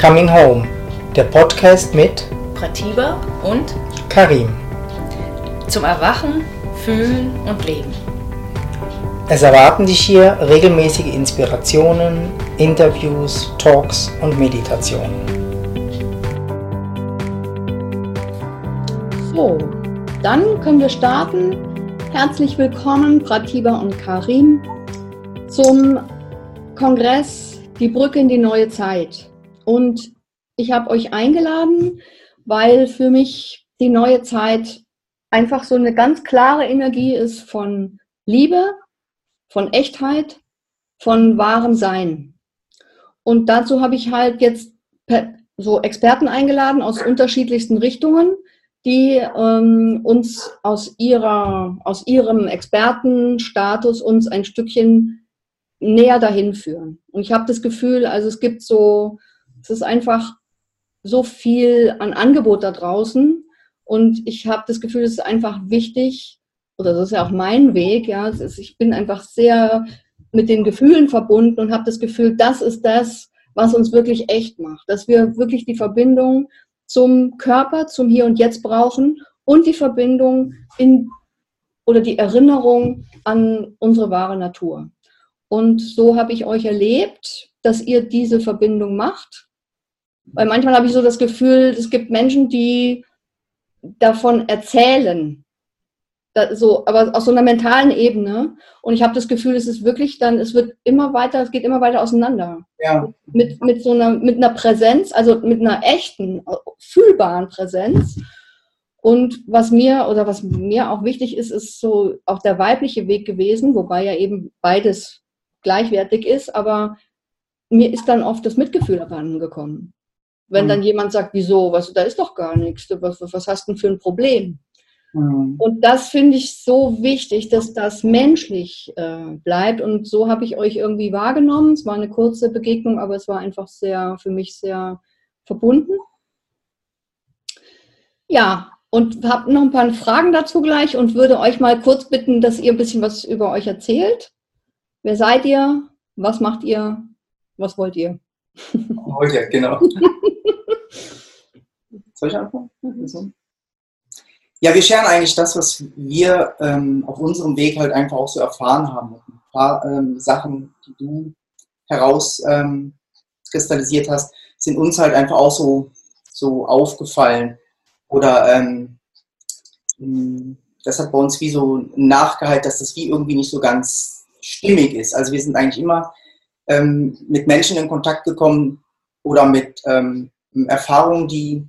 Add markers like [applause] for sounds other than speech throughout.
Coming Home, der Podcast mit Pratiba und Karim. zum Erwachen, Fühlen und Leben. Es erwarten dich hier regelmäßige Inspirationen, Interviews, Talks und Meditationen. So, dann können wir starten. Herzlich willkommen, Pratiba und Karim, zum Kongress Die Brücke in die neue Zeit. Und ich habe euch eingeladen, weil für mich die neue Zeit einfach so eine ganz klare Energie ist von Liebe, von Echtheit, von wahrem Sein. Und dazu habe ich halt jetzt so Experten eingeladen aus unterschiedlichsten Richtungen, die ähm, uns aus, ihrer, aus ihrem Expertenstatus uns ein Stückchen näher dahin führen. Und ich habe das Gefühl, also es gibt so, es ist einfach so viel an Angebot da draußen. Und ich habe das Gefühl, es ist einfach wichtig, oder das ist ja auch mein Weg, ja, ist, ich bin einfach sehr mit den Gefühlen verbunden und habe das Gefühl, das ist das, was uns wirklich echt macht, dass wir wirklich die Verbindung zum Körper, zum Hier und Jetzt brauchen und die Verbindung in oder die Erinnerung an unsere wahre Natur. Und so habe ich euch erlebt, dass ihr diese Verbindung macht. Weil manchmal habe ich so das Gefühl, es gibt Menschen, die davon erzählen, so, aber aus so einer mentalen Ebene. Und ich habe das Gefühl, es ist wirklich dann, es wird immer weiter, es geht immer weiter auseinander. Ja. Mit, mit so einer, mit einer Präsenz, also mit einer echten, fühlbaren Präsenz. Und was mir oder was mir auch wichtig ist, ist so auch der weibliche Weg gewesen, wobei ja eben beides gleichwertig ist, aber mir ist dann oft das Mitgefühl abhanden gekommen. Wenn mhm. dann jemand sagt, wieso, was, da ist doch gar nichts, was, was hast du denn für ein Problem? Mhm. Und das finde ich so wichtig, dass das menschlich äh, bleibt. Und so habe ich euch irgendwie wahrgenommen. Es war eine kurze Begegnung, aber es war einfach sehr, für mich sehr verbunden. Ja, und habe noch ein paar Fragen dazu gleich und würde euch mal kurz bitten, dass ihr ein bisschen was über euch erzählt. Wer seid ihr? Was macht ihr? Was wollt ihr? Wollt ihr, genau. [laughs] Soll ich anfangen? Mhm. Ja, wir scheren eigentlich das, was wir ähm, auf unserem Weg halt einfach auch so erfahren haben. Ein paar ähm, Sachen, die du herauskristallisiert ähm, hast, sind uns halt einfach auch so, so aufgefallen. Oder ähm, das hat bei uns wie so nachgehalten, dass das wie irgendwie nicht so ganz stimmig ist. Also wir sind eigentlich immer ähm, mit Menschen in Kontakt gekommen oder mit ähm, Erfahrungen, die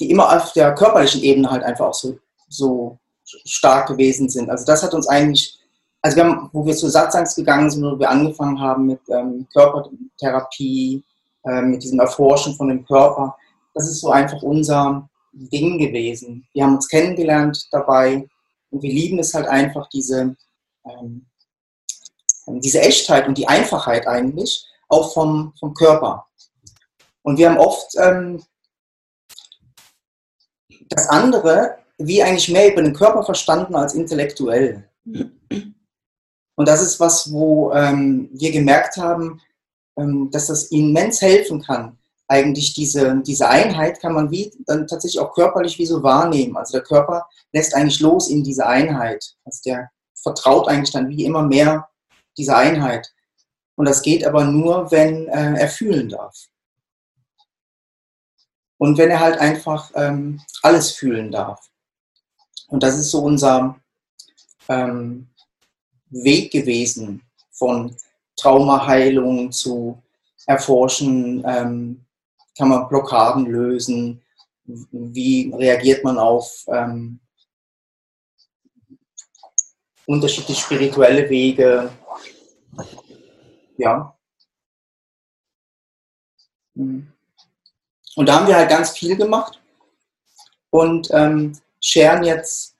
die immer auf der körperlichen Ebene halt einfach auch so, so stark gewesen sind. Also das hat uns eigentlich, also wir haben, wo wir zu Satzangs gegangen sind, wo wir angefangen haben mit ähm, Körpertherapie, äh, mit diesem Erforschen von dem Körper, das ist so einfach unser Ding gewesen. Wir haben uns kennengelernt dabei und wir lieben es halt einfach, diese, ähm, diese Echtheit und die Einfachheit eigentlich, auch vom, vom Körper. Und wir haben oft ähm, das andere wie eigentlich mehr über den Körper verstanden als intellektuell. Und das ist was, wo ähm, wir gemerkt haben, ähm, dass das immens helfen kann. Eigentlich diese, diese Einheit kann man wie dann tatsächlich auch körperlich wie so wahrnehmen. Also der Körper lässt eigentlich los in diese Einheit. Also der vertraut eigentlich dann wie immer mehr dieser Einheit. Und das geht aber nur, wenn äh, er fühlen darf. Und wenn er halt einfach ähm, alles fühlen darf. Und das ist so unser ähm, Weg gewesen von Traumaheilung zu erforschen, ähm, kann man Blockaden lösen, wie reagiert man auf ähm, unterschiedliche spirituelle Wege. Ja. Mhm. Und da haben wir halt ganz viel gemacht und ähm, scheren jetzt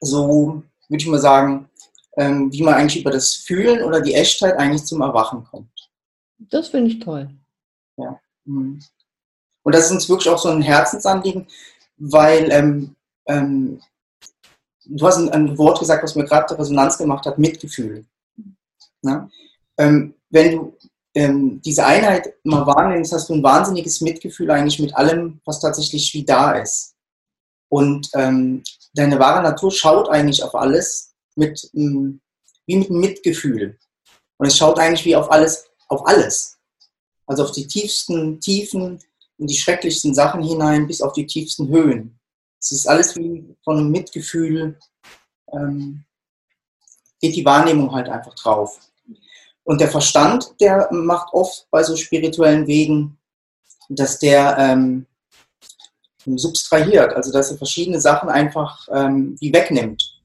so, würde ich mal sagen, ähm, wie man eigentlich über das Fühlen oder die Echtheit eigentlich zum Erwachen kommt. Das finde ich toll. Ja. Mhm. Und das ist uns wirklich auch so ein Herzensanliegen, weil ähm, ähm, du hast ein, ein, Wort gesagt, was mir gerade Resonanz gemacht hat, Mitgefühl. Ja? Ähm, wenn du ähm, diese Einheit mal wahrnimmst, hast du ein wahnsinniges Mitgefühl eigentlich mit allem, was tatsächlich wie da ist. Und ähm, deine wahre Natur schaut eigentlich auf alles mit, ähm, wie mit Mitgefühl. Und es schaut eigentlich wie auf alles, auf alles. Also auf die tiefsten Tiefen, in die schrecklichsten Sachen hinein, bis auf die tiefsten Höhen. Es ist alles wie von einem Mitgefühl, ähm, geht die Wahrnehmung halt einfach drauf. Und der Verstand, der macht oft bei so spirituellen Wegen, dass der ähm, subtrahiert, also dass er verschiedene Sachen einfach ähm, wie wegnimmt.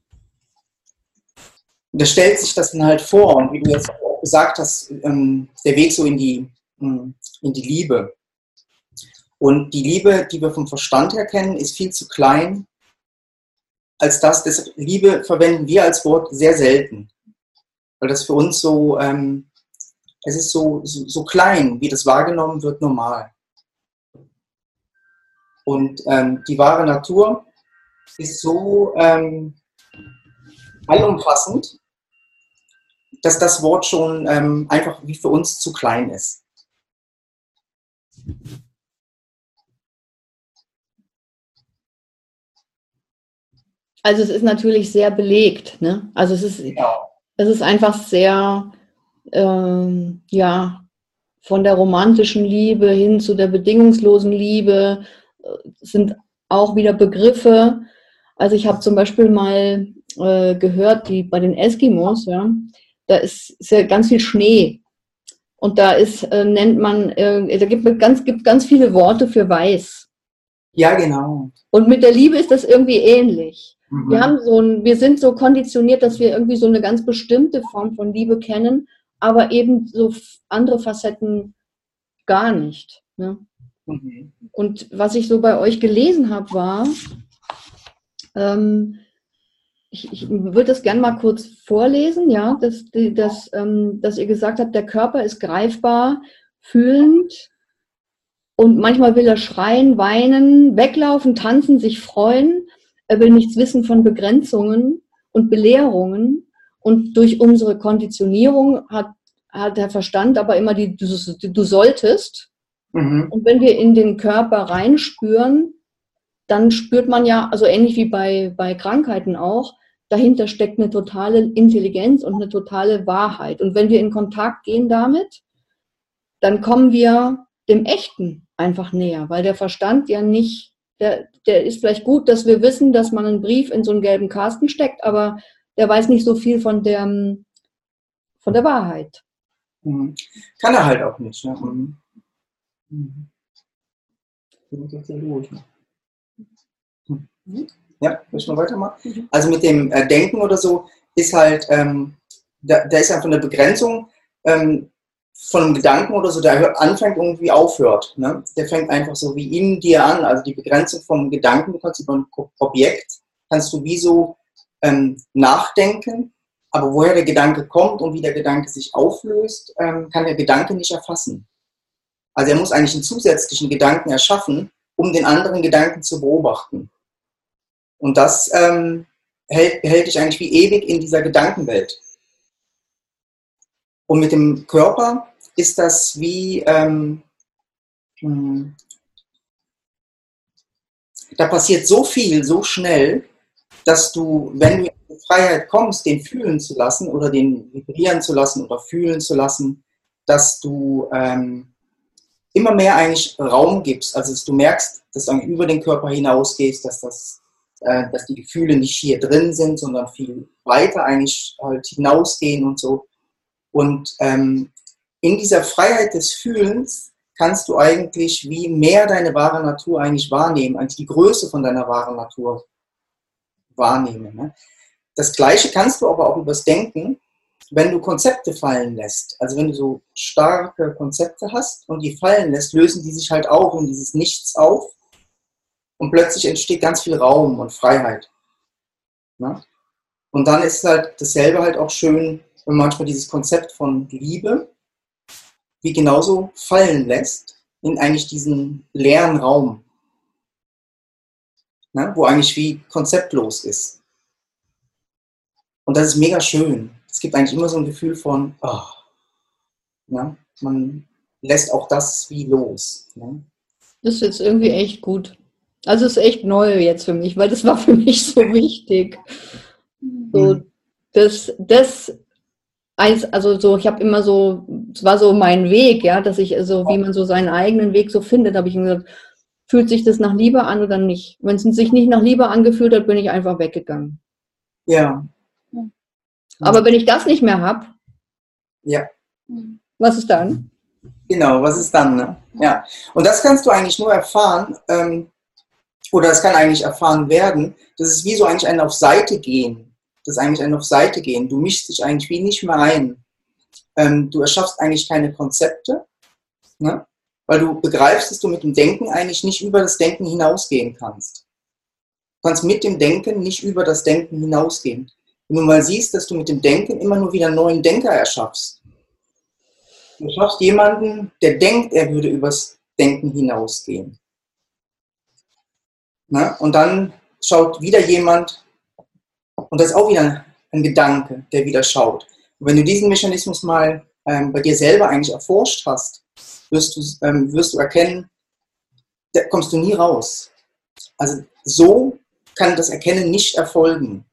Und da stellt sich das dann halt vor, und wie du jetzt auch gesagt hast, ähm, der Weg so in die, ähm, in die Liebe. Und die Liebe, die wir vom Verstand her kennen, ist viel zu klein, als das. Liebe verwenden wir als Wort sehr selten weil das für uns so, ähm, es ist so, so, so, klein, wie das wahrgenommen wird, normal. Und ähm, die wahre Natur ist so ähm, allumfassend, dass das Wort schon ähm, einfach wie für uns zu klein ist. Also es ist natürlich sehr belegt. Ne? Also es ist, genau es ist einfach sehr, ähm, ja, von der romantischen Liebe hin zu der bedingungslosen Liebe äh, sind auch wieder Begriffe. Also ich habe zum Beispiel mal äh, gehört, die bei den Eskimos, ja, da ist, ist ja ganz viel Schnee. Und da ist, äh, nennt man, äh, da gibt es ganz, gibt ganz viele Worte für weiß. Ja, genau. Und mit der Liebe ist das irgendwie ähnlich. Mhm. Wir haben so ein, wir sind so konditioniert, dass wir irgendwie so eine ganz bestimmte Form von Liebe kennen, aber eben so andere Facetten gar nicht. Ne? Mhm. Und was ich so bei euch gelesen habe, war, ähm, ich, ich würde das gerne mal kurz vorlesen, ja, dass, dass, ähm, dass ihr gesagt habt, der Körper ist greifbar, fühlend und manchmal will er schreien, weinen, weglaufen, tanzen, sich freuen. Er will nichts wissen von Begrenzungen und Belehrungen. Und durch unsere Konditionierung hat, hat der Verstand aber immer die, du, du solltest. Mhm. Und wenn wir in den Körper reinspüren, dann spürt man ja, also ähnlich wie bei, bei Krankheiten auch, dahinter steckt eine totale Intelligenz und eine totale Wahrheit. Und wenn wir in Kontakt gehen damit, dann kommen wir dem Echten einfach näher, weil der Verstand ja nicht der, der ist vielleicht gut, dass wir wissen, dass man einen Brief in so einen gelben Kasten steckt, aber der weiß nicht so viel von der, von der Wahrheit. Mhm. Kann er halt auch nicht. Ne? Mhm. Mhm. Ja, müssen wir weitermachen? Also mit dem äh, Denken oder so ist halt, ähm, da, da, ist einfach eine Begrenzung. Ähm, von einem Gedanken oder so, der anfängt irgendwie aufhört. Ne? Der fängt einfach so wie in dir an. Also die Begrenzung vom Gedanken, du kannst über ein Objekt, kannst du wie so ähm, nachdenken, aber woher der Gedanke kommt und wie der Gedanke sich auflöst, ähm, kann der Gedanke nicht erfassen. Also er muss eigentlich einen zusätzlichen Gedanken erschaffen, um den anderen Gedanken zu beobachten. Und das ähm, hält, hält dich eigentlich wie ewig in dieser Gedankenwelt. Und mit dem Körper ist das wie, ähm, hm, da passiert so viel, so schnell, dass du, wenn du in die Freiheit kommst, den fühlen zu lassen oder den vibrieren zu lassen oder fühlen zu lassen, dass du ähm, immer mehr eigentlich Raum gibst. Also dass du merkst, dass du über den Körper hinausgehst, dass, das, äh, dass die Gefühle nicht hier drin sind, sondern viel weiter eigentlich halt hinausgehen und so. Und ähm, in dieser Freiheit des Fühlens kannst du eigentlich wie mehr deine wahre Natur eigentlich wahrnehmen, eigentlich die Größe von deiner wahren Natur wahrnehmen. Ne? Das Gleiche kannst du aber auch übers Denken, wenn du Konzepte fallen lässt. Also wenn du so starke Konzepte hast und die fallen lässt, lösen die sich halt auch in dieses Nichts auf und plötzlich entsteht ganz viel Raum und Freiheit. Ne? Und dann ist halt dasselbe halt auch schön, man manchmal dieses Konzept von Liebe wie genauso fallen lässt in eigentlich diesen leeren Raum, ne, wo eigentlich wie konzeptlos ist. Und das ist mega schön. Es gibt eigentlich immer so ein Gefühl von, oh, ne, man lässt auch das wie los. Ne? Das ist jetzt irgendwie echt gut. Also es ist echt neu jetzt für mich, weil das war für mich so wichtig. So, Mhm. das, das eins, also so, ich habe immer so, es war so mein Weg, ja, dass ich so, wie man so seinen eigenen Weg so findet, habe ich mir gesagt, fühlt sich das nach Liebe an oder nicht? Wenn es sich nicht nach Liebe angefühlt hat, bin ich einfach weggegangen. Ja. Aber wenn ich das nicht mehr habe, Ja. was ist dann? Genau, was ist dann? Ne? Ja. Und das kannst du eigentlich nur erfahren, ähm, oder es kann eigentlich erfahren werden, das ist wie so eigentlich ein auf Seite gehen. Das eigentlich ein auf Seite gehen. Du mischst dich eigentlich wie nicht mehr ein. Ähm, du erschaffst eigentlich keine Konzepte, ne? weil du begreifst, dass du mit dem Denken eigentlich nicht über das Denken hinausgehen kannst. Du kannst mit dem Denken nicht über das Denken hinausgehen. Wenn du mal siehst, dass du mit dem Denken immer nur wieder neuen Denker erschaffst. Du schaffst jemanden, der denkt, er würde übers Denken hinausgehen. Ne? Und dann schaut wieder jemand, und das ist auch wieder ein Gedanke, der wieder schaut. Und wenn du diesen Mechanismus mal ähm, bei dir selber eigentlich erforscht hast, wirst du, ähm, wirst du erkennen, da kommst du nie raus. Also so kann das Erkennen nicht erfolgen.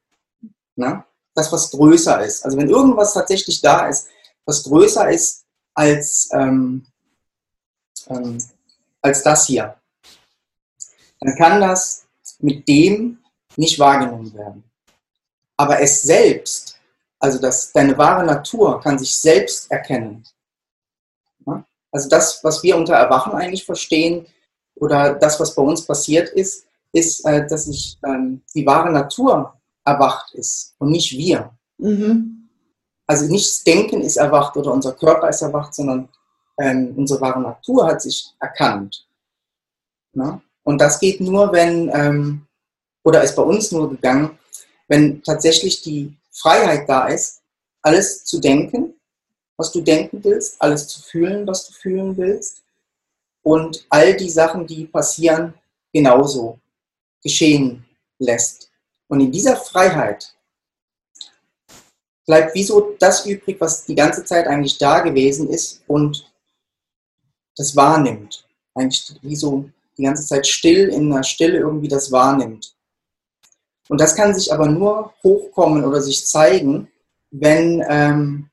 Ne? Das, was größer ist. Also wenn irgendwas tatsächlich da ist, was größer ist als, ähm, ähm, als das hier, dann kann das mit dem nicht wahrgenommen werden. Aber es selbst, also das, deine wahre Natur, kann sich selbst erkennen. Also das, was wir unter Erwachen eigentlich verstehen, oder das, was bei uns passiert ist, ist, äh, dass sich ähm, die wahre Natur erwacht ist und nicht wir. Mhm. Also nicht das Denken ist erwacht oder unser Körper ist erwacht, sondern ähm, unsere wahre Natur hat sich erkannt. Ne? Und das geht nur, wenn, ähm, oder ist bei uns nur gegangen, wenn tatsächlich die Freiheit da ist, alles zu denken, was du denken willst, alles zu fühlen, was du fühlen willst und all die Sachen, die passieren, genauso geschehen lässt. Und in dieser Freiheit bleibt wieso das übrig, was die ganze Zeit eigentlich da gewesen ist und das wahrnimmt. Eigentlich wie so die ganze Zeit still in der Stille irgendwie das wahrnimmt. Und das kann sich aber nur hochkommen oder sich zeigen, wenn ähm,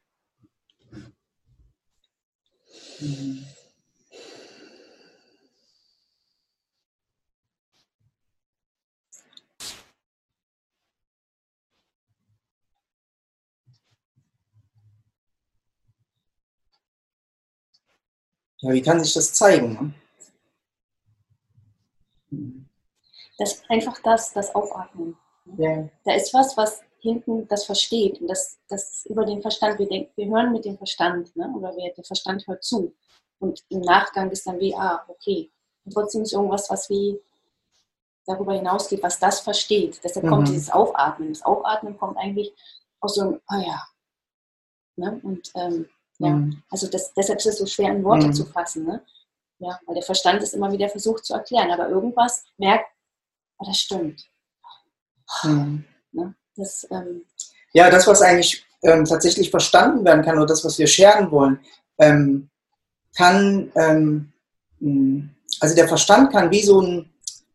ja, wie kann sich das zeigen? Ne? Das ist einfach das, das Aufatmen. Ja. Da ist was, was hinten das versteht und das, das über den Verstand. Wir denken, wir hören mit dem Verstand, ne? oder wir, der Verstand hört zu. Und im Nachgang ist dann wie, ah, okay. Und trotzdem ist irgendwas, was wie darüber hinausgeht, was das versteht. Deshalb kommt Mhm. dieses Aufatmen. Das Aufatmen kommt eigentlich aus so einem, ah ja. Ne? Und ähm, ja, Mhm. also das, deshalb ist es so schwer in Worte Mhm. zu fassen. Ne? Ja, weil der Verstand ist immer wieder versucht zu erklären, aber irgendwas merkt, oh, das stimmt. Mhm. Ne? Das, ähm, Ja, das, was eigentlich ähm, tatsächlich verstanden werden kann oder das, was wir scheren wollen, ähm, kann, ähm, mh, also der Verstand kann wie so ein,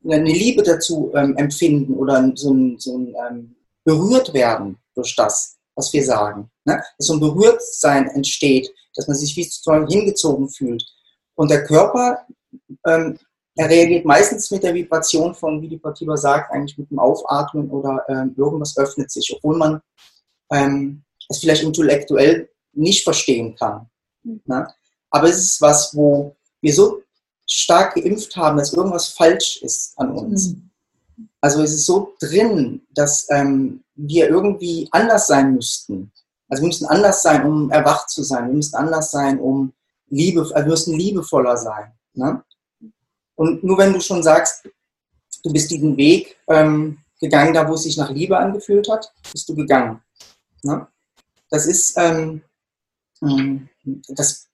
eine Liebe dazu ähm, empfinden oder so ein, so ein ähm, berührt werden durch das, was wir sagen. Ne? Dass so ein Berührtsein entsteht, dass man sich wie sozusagen hingezogen fühlt. Und der Körper, er reagiert meistens mit der Vibration von, wie die Patiba sagt, eigentlich mit dem Aufatmen oder ähm, irgendwas öffnet sich, obwohl man ähm, es vielleicht intellektuell nicht verstehen kann. Mhm. Ne? Aber es ist was, wo wir so stark geimpft haben, dass irgendwas falsch ist an uns. Mhm. Also es ist so drin, dass ähm, wir irgendwie anders sein müssten. Also wir müssen anders sein, um erwacht zu sein. Wir müssen anders sein, um Liebe, also wir müssen liebevoller sein. Ne? Und nur wenn du schon sagst, du bist diesen Weg ähm, gegangen, da wo es sich nach Liebe angefühlt hat, bist du gegangen. Ne? Das ist, ähm, mh, das,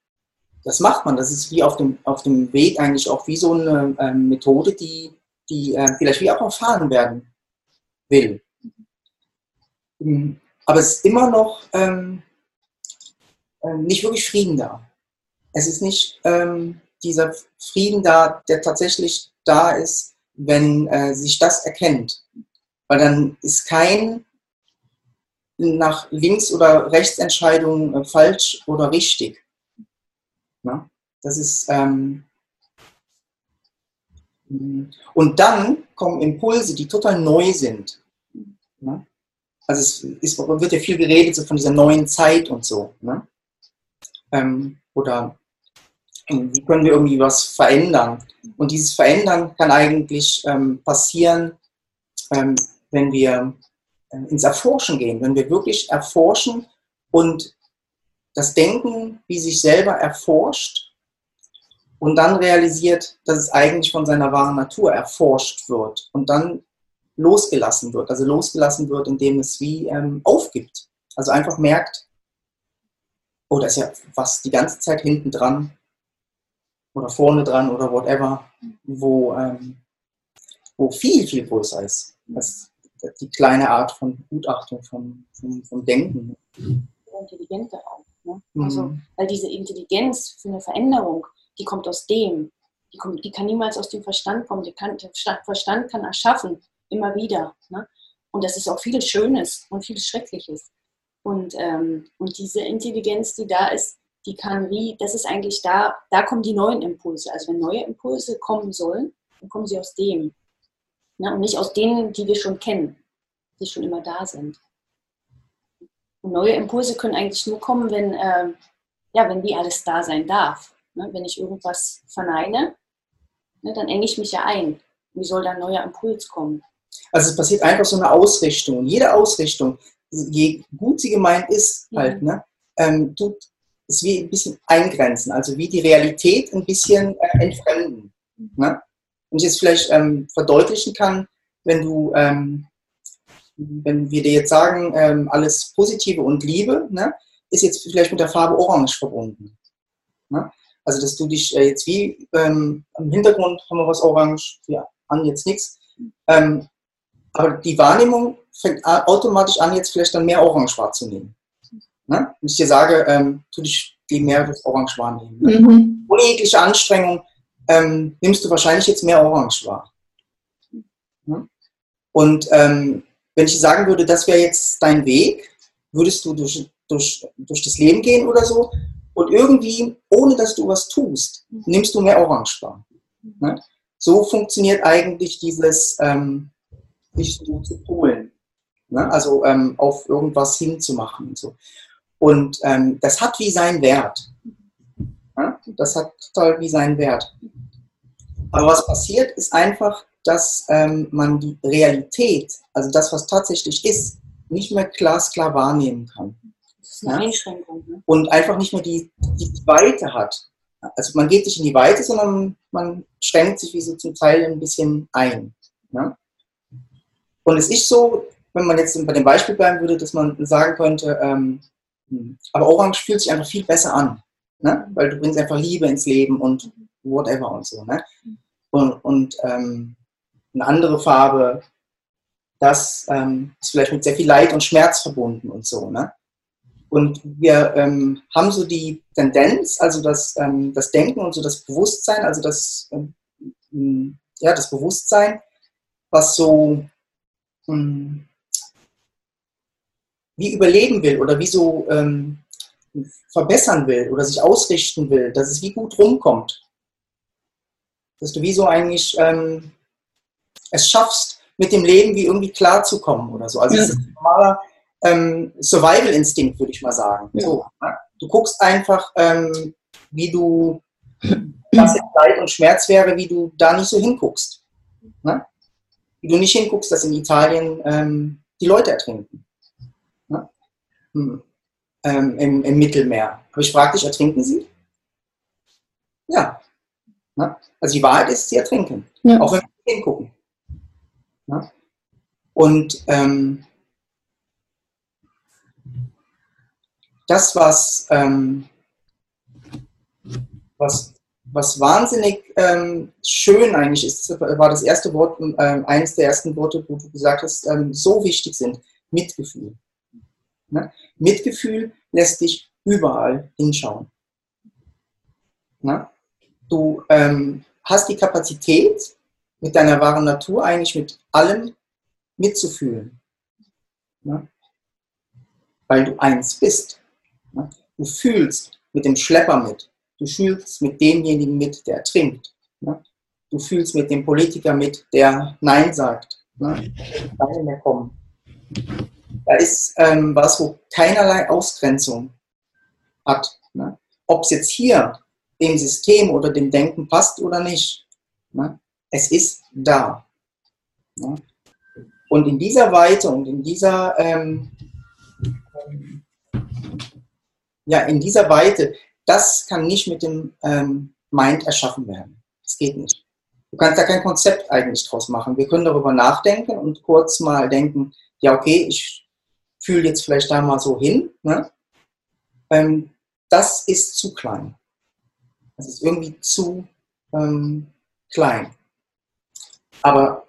das macht man. Das ist wie auf dem, auf dem Weg eigentlich auch wie so eine ähm, Methode, die, die äh, vielleicht wie auch erfahren werden will. Mhm. Aber es ist immer noch ähm, äh, nicht wirklich Frieden da. es ist nicht ähm, dieser Frieden da, der tatsächlich da ist, wenn äh, sich das erkennt. Weil dann ist kein nach Links- oder Rechtsentscheidung äh, falsch oder richtig. Ja? Das ist. Ähm, und dann kommen Impulse, die total neu sind. Ja? Also es ist, wird ja viel geredet so von dieser neuen Zeit und so. Ne? Ähm, oder wie können wir irgendwie was verändern? Und dieses Verändern kann eigentlich ähm, passieren, ähm, wenn wir äh, ins Erforschen gehen, wenn wir wirklich erforschen und das Denken wie sich selber erforscht und dann realisiert, dass es eigentlich von seiner wahren Natur erforscht wird und dann losgelassen wird. Also losgelassen wird, indem es wie ähm, aufgibt. Also einfach merkt, oh, da ist ja was die ganze Zeit hinten dran oder vorne dran oder whatever, wo, ähm, wo viel, viel größer ist als die kleine Art von Gutachtung, von, von, von Denken. Intelligente auch. Ne? Also, mhm. Weil diese Intelligenz für eine Veränderung, die kommt aus dem. Die, kommt, die kann niemals aus dem Verstand kommen. Kann, der Verstand kann erschaffen, immer wieder. Ne? Und das ist auch viel Schönes und viel Schreckliches. Und, ähm, und diese Intelligenz, die da ist, die kann wie, das ist eigentlich da, da kommen die neuen Impulse. Also wenn neue Impulse kommen sollen, dann kommen sie aus dem. Ne? Und nicht aus denen, die wir schon kennen, die schon immer da sind. Und neue Impulse können eigentlich nur kommen, wenn, äh, ja, wenn wie alles da sein darf. Ne? Wenn ich irgendwas verneine, ne, dann enge ich mich ja ein. Wie soll da ein neuer Impuls kommen? Also es passiert einfach so eine Ausrichtung. Jede Ausrichtung, je gut sie gemeint ist, mhm. halt, ne, ähm, tut es wie ein bisschen eingrenzen, also wie die Realität ein bisschen äh, entfremden. Ne? Und ich jetzt vielleicht ähm, verdeutlichen kann, wenn du, ähm, wenn wir dir jetzt sagen, ähm, alles Positive und Liebe, ne, ist jetzt vielleicht mit der Farbe Orange verbunden. Ne? Also dass du dich äh, jetzt wie ähm, im Hintergrund haben wir was Orange, ja, an jetzt nichts. Ähm, aber die Wahrnehmung fängt automatisch an, jetzt vielleicht dann mehr Orange wahrzunehmen. Ne? Wenn ich dir sage, ähm, tu dich gegen mehr das Orange wahrnehmen. Ne? Mhm. Ohne jegliche Anstrengung ähm, nimmst du wahrscheinlich jetzt mehr Orange wahr. Ne? Und ähm, wenn ich sagen würde, das wäre jetzt dein Weg, würdest du durch, durch, durch das Leben gehen oder so und irgendwie, ohne dass du was tust, nimmst du mehr Orange wahr. Ne? So funktioniert eigentlich dieses, ähm, sich so zu polen. Ne? Also ähm, auf irgendwas hinzumachen und so. Und ähm, das hat wie seinen Wert. Ja? Das hat total wie seinen Wert. Aber was passiert, ist einfach, dass ähm, man die Realität, also das, was tatsächlich ist, nicht mehr glasklar wahrnehmen kann. Das ist eine ja? Einschränkung. Ne? Und einfach nicht mehr die, die Weite hat. Also man geht nicht in die Weite, sondern man schränkt sich wie so zum Teil ein bisschen ein. Ja? Und es ist so, wenn man jetzt bei dem Beispiel bleiben würde, dass man sagen könnte, ähm, hm, aber Orange fühlt sich einfach viel besser an, ne? weil du bringst einfach Liebe ins Leben und whatever und so. Ne? Und, und ähm, eine andere Farbe, das ähm, ist vielleicht mit sehr viel Leid und Schmerz verbunden und so. Ne? Und wir ähm, haben so die Tendenz, also das, ähm, das Denken und so das Bewusstsein, also das, ähm, ja, das Bewusstsein, was so ähm, wie überleben will oder wie so ähm, verbessern will oder sich ausrichten will, dass es wie gut rumkommt. Dass du wie so eigentlich ähm, es schaffst, mit dem Leben wie irgendwie klarzukommen oder so. Also ja. das ist ein normaler ähm, Survival-Instinkt, würde ich mal sagen. Ja. So, ne? Du guckst einfach, ähm, wie du, was jetzt Leid und Schmerz wäre, wie du da nicht so hinguckst. Ne? wie du nicht hinguckst, dass in Italien ähm, die Leute ertrinken. Ähm, im, im, Mittelmeer. Aber ich frage dich, ertrinken sie? Ja. Ne? Also die Wahrheit ist, sie ertrinken. Ja. Auch wenn wir hingucken. Ne? Und ähm, das, was, ähm, was was wahnsinnig ähm, schön eigentlich ist, war das erste Wort, äh, eines der ersten Worte, wo du gesagt hast, ähm, so wichtig sind, Mitgefühl. Ne? Mitgefühl lässt dich überall hinschauen. Ne? Du ähm, hast die Kapazität, mit deiner wahren Natur eigentlich mit allem mitzufühlen. Ne? Weil du eins bist. Ne? Du fühlst mit dem Schlepper mit. Du fühlst mit demjenigen mit, der trinkt. Ne? Du fühlst mit dem Politiker mit, der Nein sagt. Ne? Keine mehr kommen. Da ist ähm, was, wo keinerlei Ausgrenzung hat. Ne? Ob es jetzt hier dem System oder dem Denken passt oder nicht. Ne? Es ist da. Ne? Und in dieser Weite und in dieser, ähm, ja, in dieser Weite, das kann nicht mit dem ähm, Mind erschaffen werden. Das geht nicht. Du kannst da kein Konzept eigentlich draus machen. Wir können darüber nachdenken und kurz mal denken, ja, okay, ich fühle jetzt vielleicht da mal so hin. Ne? Ähm, das ist zu klein. Das ist irgendwie zu ähm, klein. Aber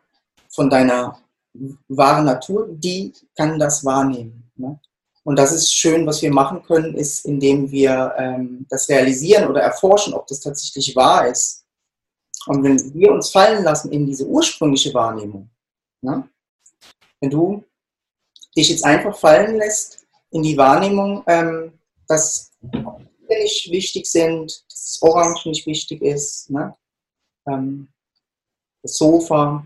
von deiner wahren Natur, die kann das wahrnehmen. Ne? Und das ist schön, was wir machen können, ist, indem wir ähm, das realisieren oder erforschen, ob das tatsächlich wahr ist. Und wenn wir uns fallen lassen in diese ursprüngliche Wahrnehmung, ne? wenn du dich jetzt einfach fallen lässt in die Wahrnehmung, ähm, dass nicht wichtig sind, dass Orange nicht wichtig ist, ne? ähm, das Sofa,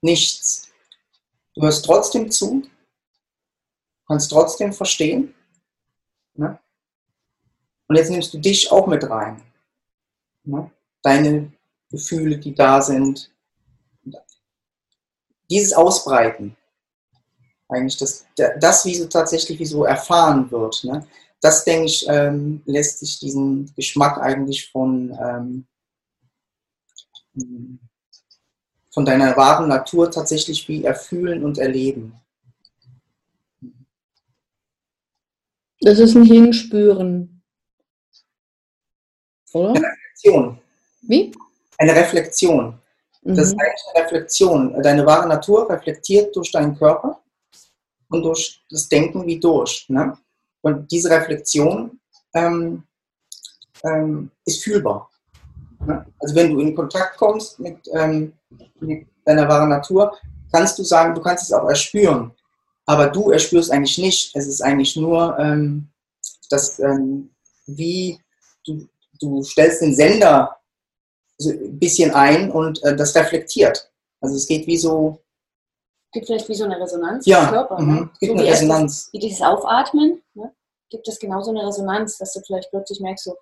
nichts. Du hörst trotzdem zu, kannst trotzdem verstehen. Ne? Und jetzt nimmst du dich auch mit rein. Ne? Deine Gefühle, die da sind. Dieses Ausbreiten, eigentlich das, das wie so tatsächlich wie so erfahren wird. Ne? Das, denke ich, ähm, lässt sich diesen Geschmack eigentlich von, ähm, von deiner wahren Natur tatsächlich wie erfühlen und erleben. Das ist ein Hinspüren. Oder? Eine Reflexion. Wie? Eine Reflexion. Das ist mhm. eigentlich eine Reflexion. Deine wahre Natur reflektiert durch deinen Körper und durch das Denken wie durch. Ne? Und diese Reflexion ähm, ähm, ist fühlbar. Ne? Also wenn du in Kontakt kommst mit, ähm, mit deiner wahren Natur, kannst du sagen, du kannst es auch erspüren. Aber du erspürst eigentlich nicht. Es ist eigentlich nur ähm, das, ähm, wie du, du stellst den Sender ein bisschen ein und äh, das reflektiert. Also es geht wie so gibt vielleicht wie so eine Resonanz ja, im Körper. Mhm. Ne? Gibt so eine wie Resonanz. wie dieses Aufatmen, ne? gibt es genauso eine Resonanz, dass du vielleicht plötzlich merkst, so,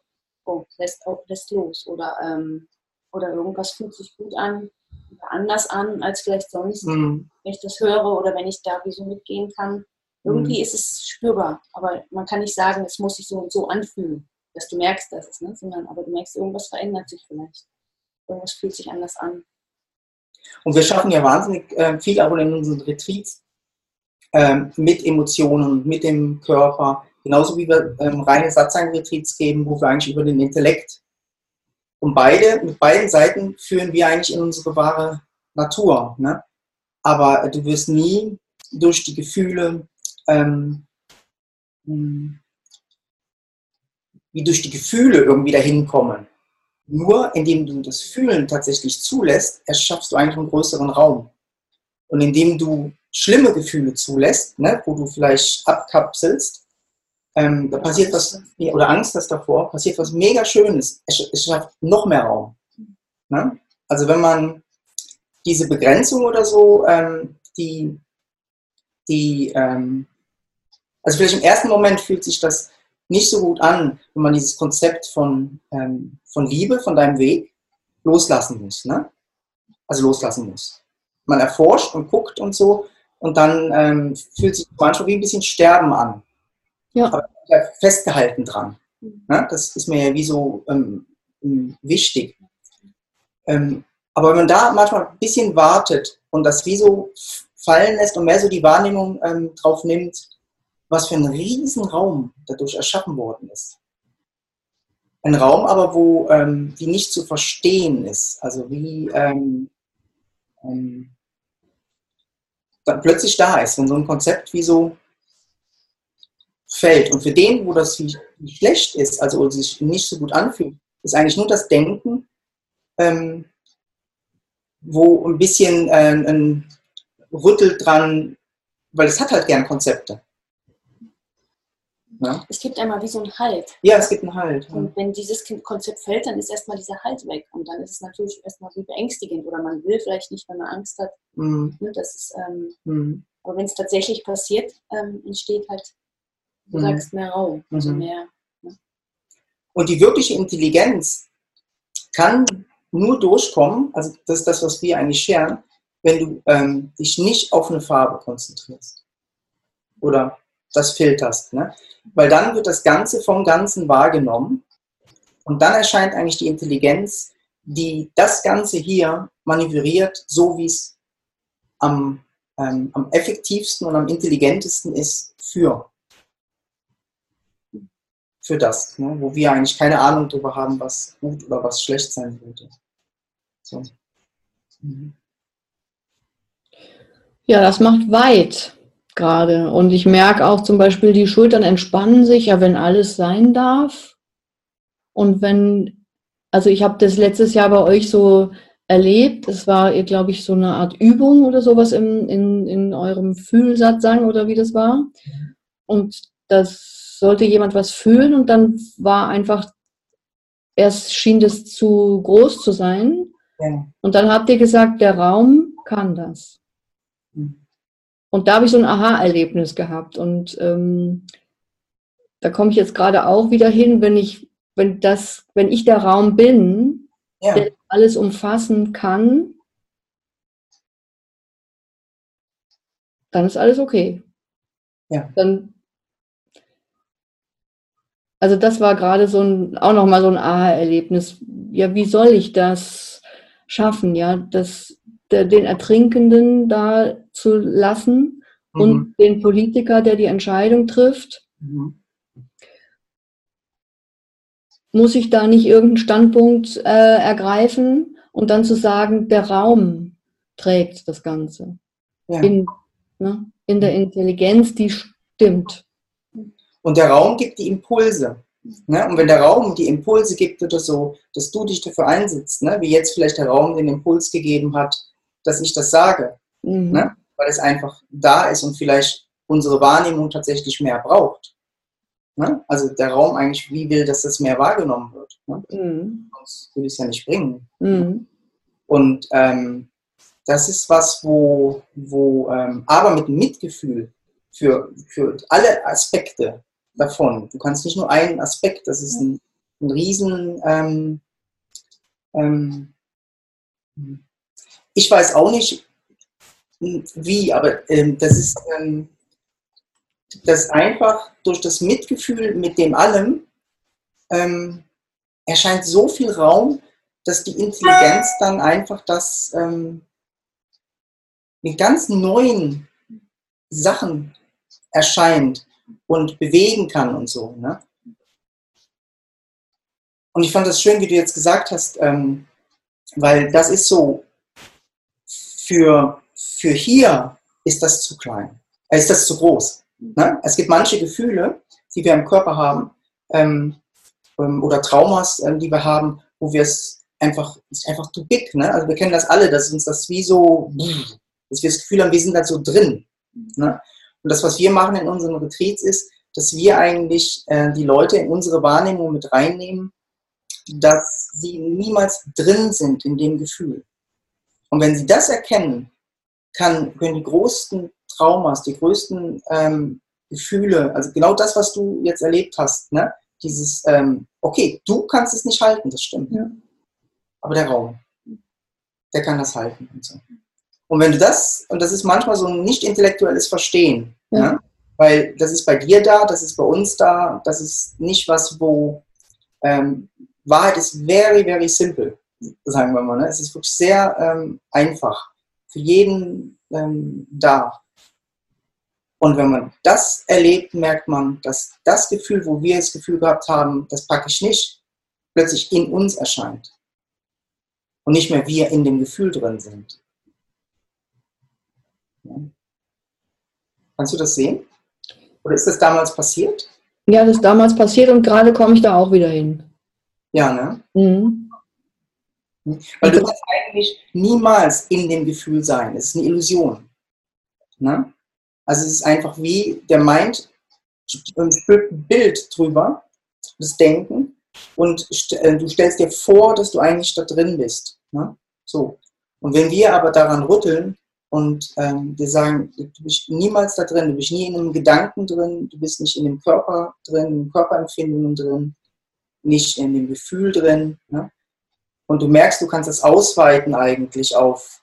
oh, lässt, oh, lässt los oder, ähm, oder irgendwas fühlt sich gut an oder anders an als vielleicht sonst, mhm. wenn ich das höre oder wenn ich da wie so mitgehen kann. Irgendwie mhm. ist es spürbar, aber man kann nicht sagen, es muss sich so und so anfühlen, dass du merkst, dass es, ne? sondern aber du merkst, irgendwas verändert sich vielleicht. Irgendwas fühlt sich anders an. Und wir schaffen ja wahnsinnig äh, viel auch in unseren Retreats äh, mit Emotionen, mit dem Körper, genauso wie wir ähm, reine Satzang-Retreats geben, wo wir eigentlich über den Intellekt und beide, mit beiden Seiten führen wir eigentlich in unsere wahre Natur. Ne? Aber du wirst nie durch die Gefühle, ähm, hm, wie durch die Gefühle irgendwie dahin kommen. Nur indem du das Fühlen tatsächlich zulässt, erschaffst du eigentlich einen größeren Raum. Und indem du schlimme Gefühle zulässt, ne, wo du vielleicht abkapselst, ähm, da passiert was, oder Angst hast davor, passiert was mega Schönes. Es, es schafft noch mehr Raum. Ne? Also wenn man diese Begrenzung oder so, ähm, die, die ähm, also vielleicht im ersten Moment fühlt sich das nicht so gut an, wenn man dieses Konzept von, ähm, von Liebe, von deinem Weg loslassen muss. Ne? Also loslassen muss. Man erforscht und guckt und so und dann ähm, fühlt sich manchmal wie ein bisschen Sterben an. Ja. Aber festgehalten dran. Ne? Das ist mir ja wie so ähm, wichtig. Ähm, aber wenn man da manchmal ein bisschen wartet und das wie so fallen lässt und mehr so die Wahrnehmung ähm, drauf nimmt, was für ein Riesenraum dadurch erschaffen worden ist. Ein Raum aber, wo ähm, wie nicht zu verstehen ist, also wie ähm, ähm, plötzlich da ist, wenn so ein Konzept wie so fällt. Und für den, wo das wie schlecht ist, also oder sich nicht so gut anfühlt, ist eigentlich nur das Denken, ähm, wo ein bisschen äh, ein rüttelt dran, weil es hat halt gern Konzepte. Ja? Es gibt einmal wie so einen Halt. Ja, es gibt einen Halt. Und wenn dieses Konzept fällt, dann ist erstmal dieser Halt weg. Und dann ist es natürlich erstmal wie beängstigend. Oder man will vielleicht nicht, wenn man Angst hat. Mhm. Ne, das ist, ähm, mhm. Aber wenn es tatsächlich passiert, ähm, entsteht halt, du mhm. sagst, mehr Raum. Also mhm. mehr. Ne? Und die wirkliche Intelligenz kann nur durchkommen, also das ist das, was wir eigentlich scheren, wenn du ähm, dich nicht auf eine Farbe konzentrierst. Oder das filterst. Ne? Weil dann wird das Ganze vom Ganzen wahrgenommen und dann erscheint eigentlich die Intelligenz, die das Ganze hier manövriert, so wie es am, ähm, am effektivsten und am intelligentesten ist für, für das, ne? wo wir eigentlich keine Ahnung darüber haben, was gut oder was schlecht sein würde. So. Mhm. Ja, das macht weit gerade. Und ich merke auch zum Beispiel, die Schultern entspannen sich ja, wenn alles sein darf. Und wenn, also ich habe das letztes Jahr bei euch so erlebt, es war, glaube ich, so eine Art Übung oder sowas im, in, in eurem Fühlsatz sagen oder wie das war. Und das sollte jemand was fühlen und dann war einfach, erst schien das zu groß zu sein. Ja. Und dann habt ihr gesagt, der Raum kann das. Und da habe ich so ein Aha-Erlebnis gehabt. Und ähm, da komme ich jetzt gerade auch wieder hin, wenn ich, wenn das, wenn ich der Raum bin, ja. der alles umfassen kann, dann ist alles okay. Ja. Dann, also das war gerade so ein, auch nochmal so ein Aha-Erlebnis. Ja, wie soll ich das schaffen? Ja, das, den Ertrinkenden da zu lassen mhm. und den Politiker, der die Entscheidung trifft. Mhm. Muss ich da nicht irgendeinen Standpunkt äh, ergreifen und dann zu sagen, der Raum trägt das Ganze. Ja. In, ne, in der Intelligenz, die stimmt. Und der Raum gibt die Impulse. Ne? Und wenn der Raum die Impulse gibt oder so, dass du dich dafür einsetzt, ne? wie jetzt vielleicht der Raum den Impuls gegeben hat, dass ich das sage, mhm. ne? weil es einfach da ist und vielleicht unsere Wahrnehmung tatsächlich mehr braucht. Ne? Also der Raum eigentlich wie will, dass das mehr wahrgenommen wird. Ne? Mhm. Sonst würde ich es ja nicht bringen. Mhm. Und ähm, das ist was, wo, wo ähm, aber mit Mitgefühl für, für alle Aspekte davon. Du kannst nicht nur einen Aspekt, das ist ein, ein riesen ähm, ähm, ich weiß auch nicht, wie, aber ähm, das ist ähm, das einfach durch das Mitgefühl mit dem allem ähm, erscheint so viel Raum, dass die Intelligenz dann einfach das ähm, mit ganz neuen Sachen erscheint und bewegen kann und so. Ne? Und ich fand das schön, wie du jetzt gesagt hast, ähm, weil das ist so, für, für hier ist das zu klein, äh, ist das zu groß. Ne? Es gibt manche Gefühle, die wir im Körper haben, ähm, ähm, oder Traumas, ähm, die wir haben, wo wir es einfach, ist einfach zu big. Ne? Also wir kennen das alle, dass uns das wie so, dass wir das Gefühl haben, wir sind da so drin. Ne? Und das, was wir machen in unseren Retreats, ist, dass wir eigentlich äh, die Leute in unsere Wahrnehmung mit reinnehmen, dass sie niemals drin sind in dem Gefühl. Und wenn sie das erkennen, kann, können die größten Traumas, die größten ähm, Gefühle, also genau das, was du jetzt erlebt hast, ne? dieses, ähm, okay, du kannst es nicht halten, das stimmt. Ja. Aber der Raum, der kann das halten. Und, so. und wenn du das, und das ist manchmal so ein nicht intellektuelles Verstehen, ja. ne? weil das ist bei dir da, das ist bei uns da, das ist nicht was, wo ähm, Wahrheit ist very, very simple sagen wir mal. Ne? Es ist wirklich sehr ähm, einfach, für jeden ähm, da. Und wenn man das erlebt, merkt man, dass das Gefühl, wo wir das Gefühl gehabt haben, das praktisch nicht, plötzlich in uns erscheint. Und nicht mehr wir in dem Gefühl drin sind. Ja. Kannst du das sehen? Oder ist das damals passiert? Ja, das ist damals passiert und gerade komme ich da auch wieder hin. Ja, ne? Mhm. Weil du kannst eigentlich niemals in dem Gefühl sein. Es ist eine Illusion. Ne? Also es ist einfach wie der Mind spürt ein Bild drüber, das Denken, und äh, du stellst dir vor, dass du eigentlich da drin bist. Ne? So. Und wenn wir aber daran rütteln und ähm, wir sagen, du bist niemals da drin, du bist nie in einem Gedanken drin, du bist nicht in dem Körper drin, in den Körperempfindungen drin, nicht in dem Gefühl drin. Ne? Und du merkst, du kannst das ausweiten eigentlich auf,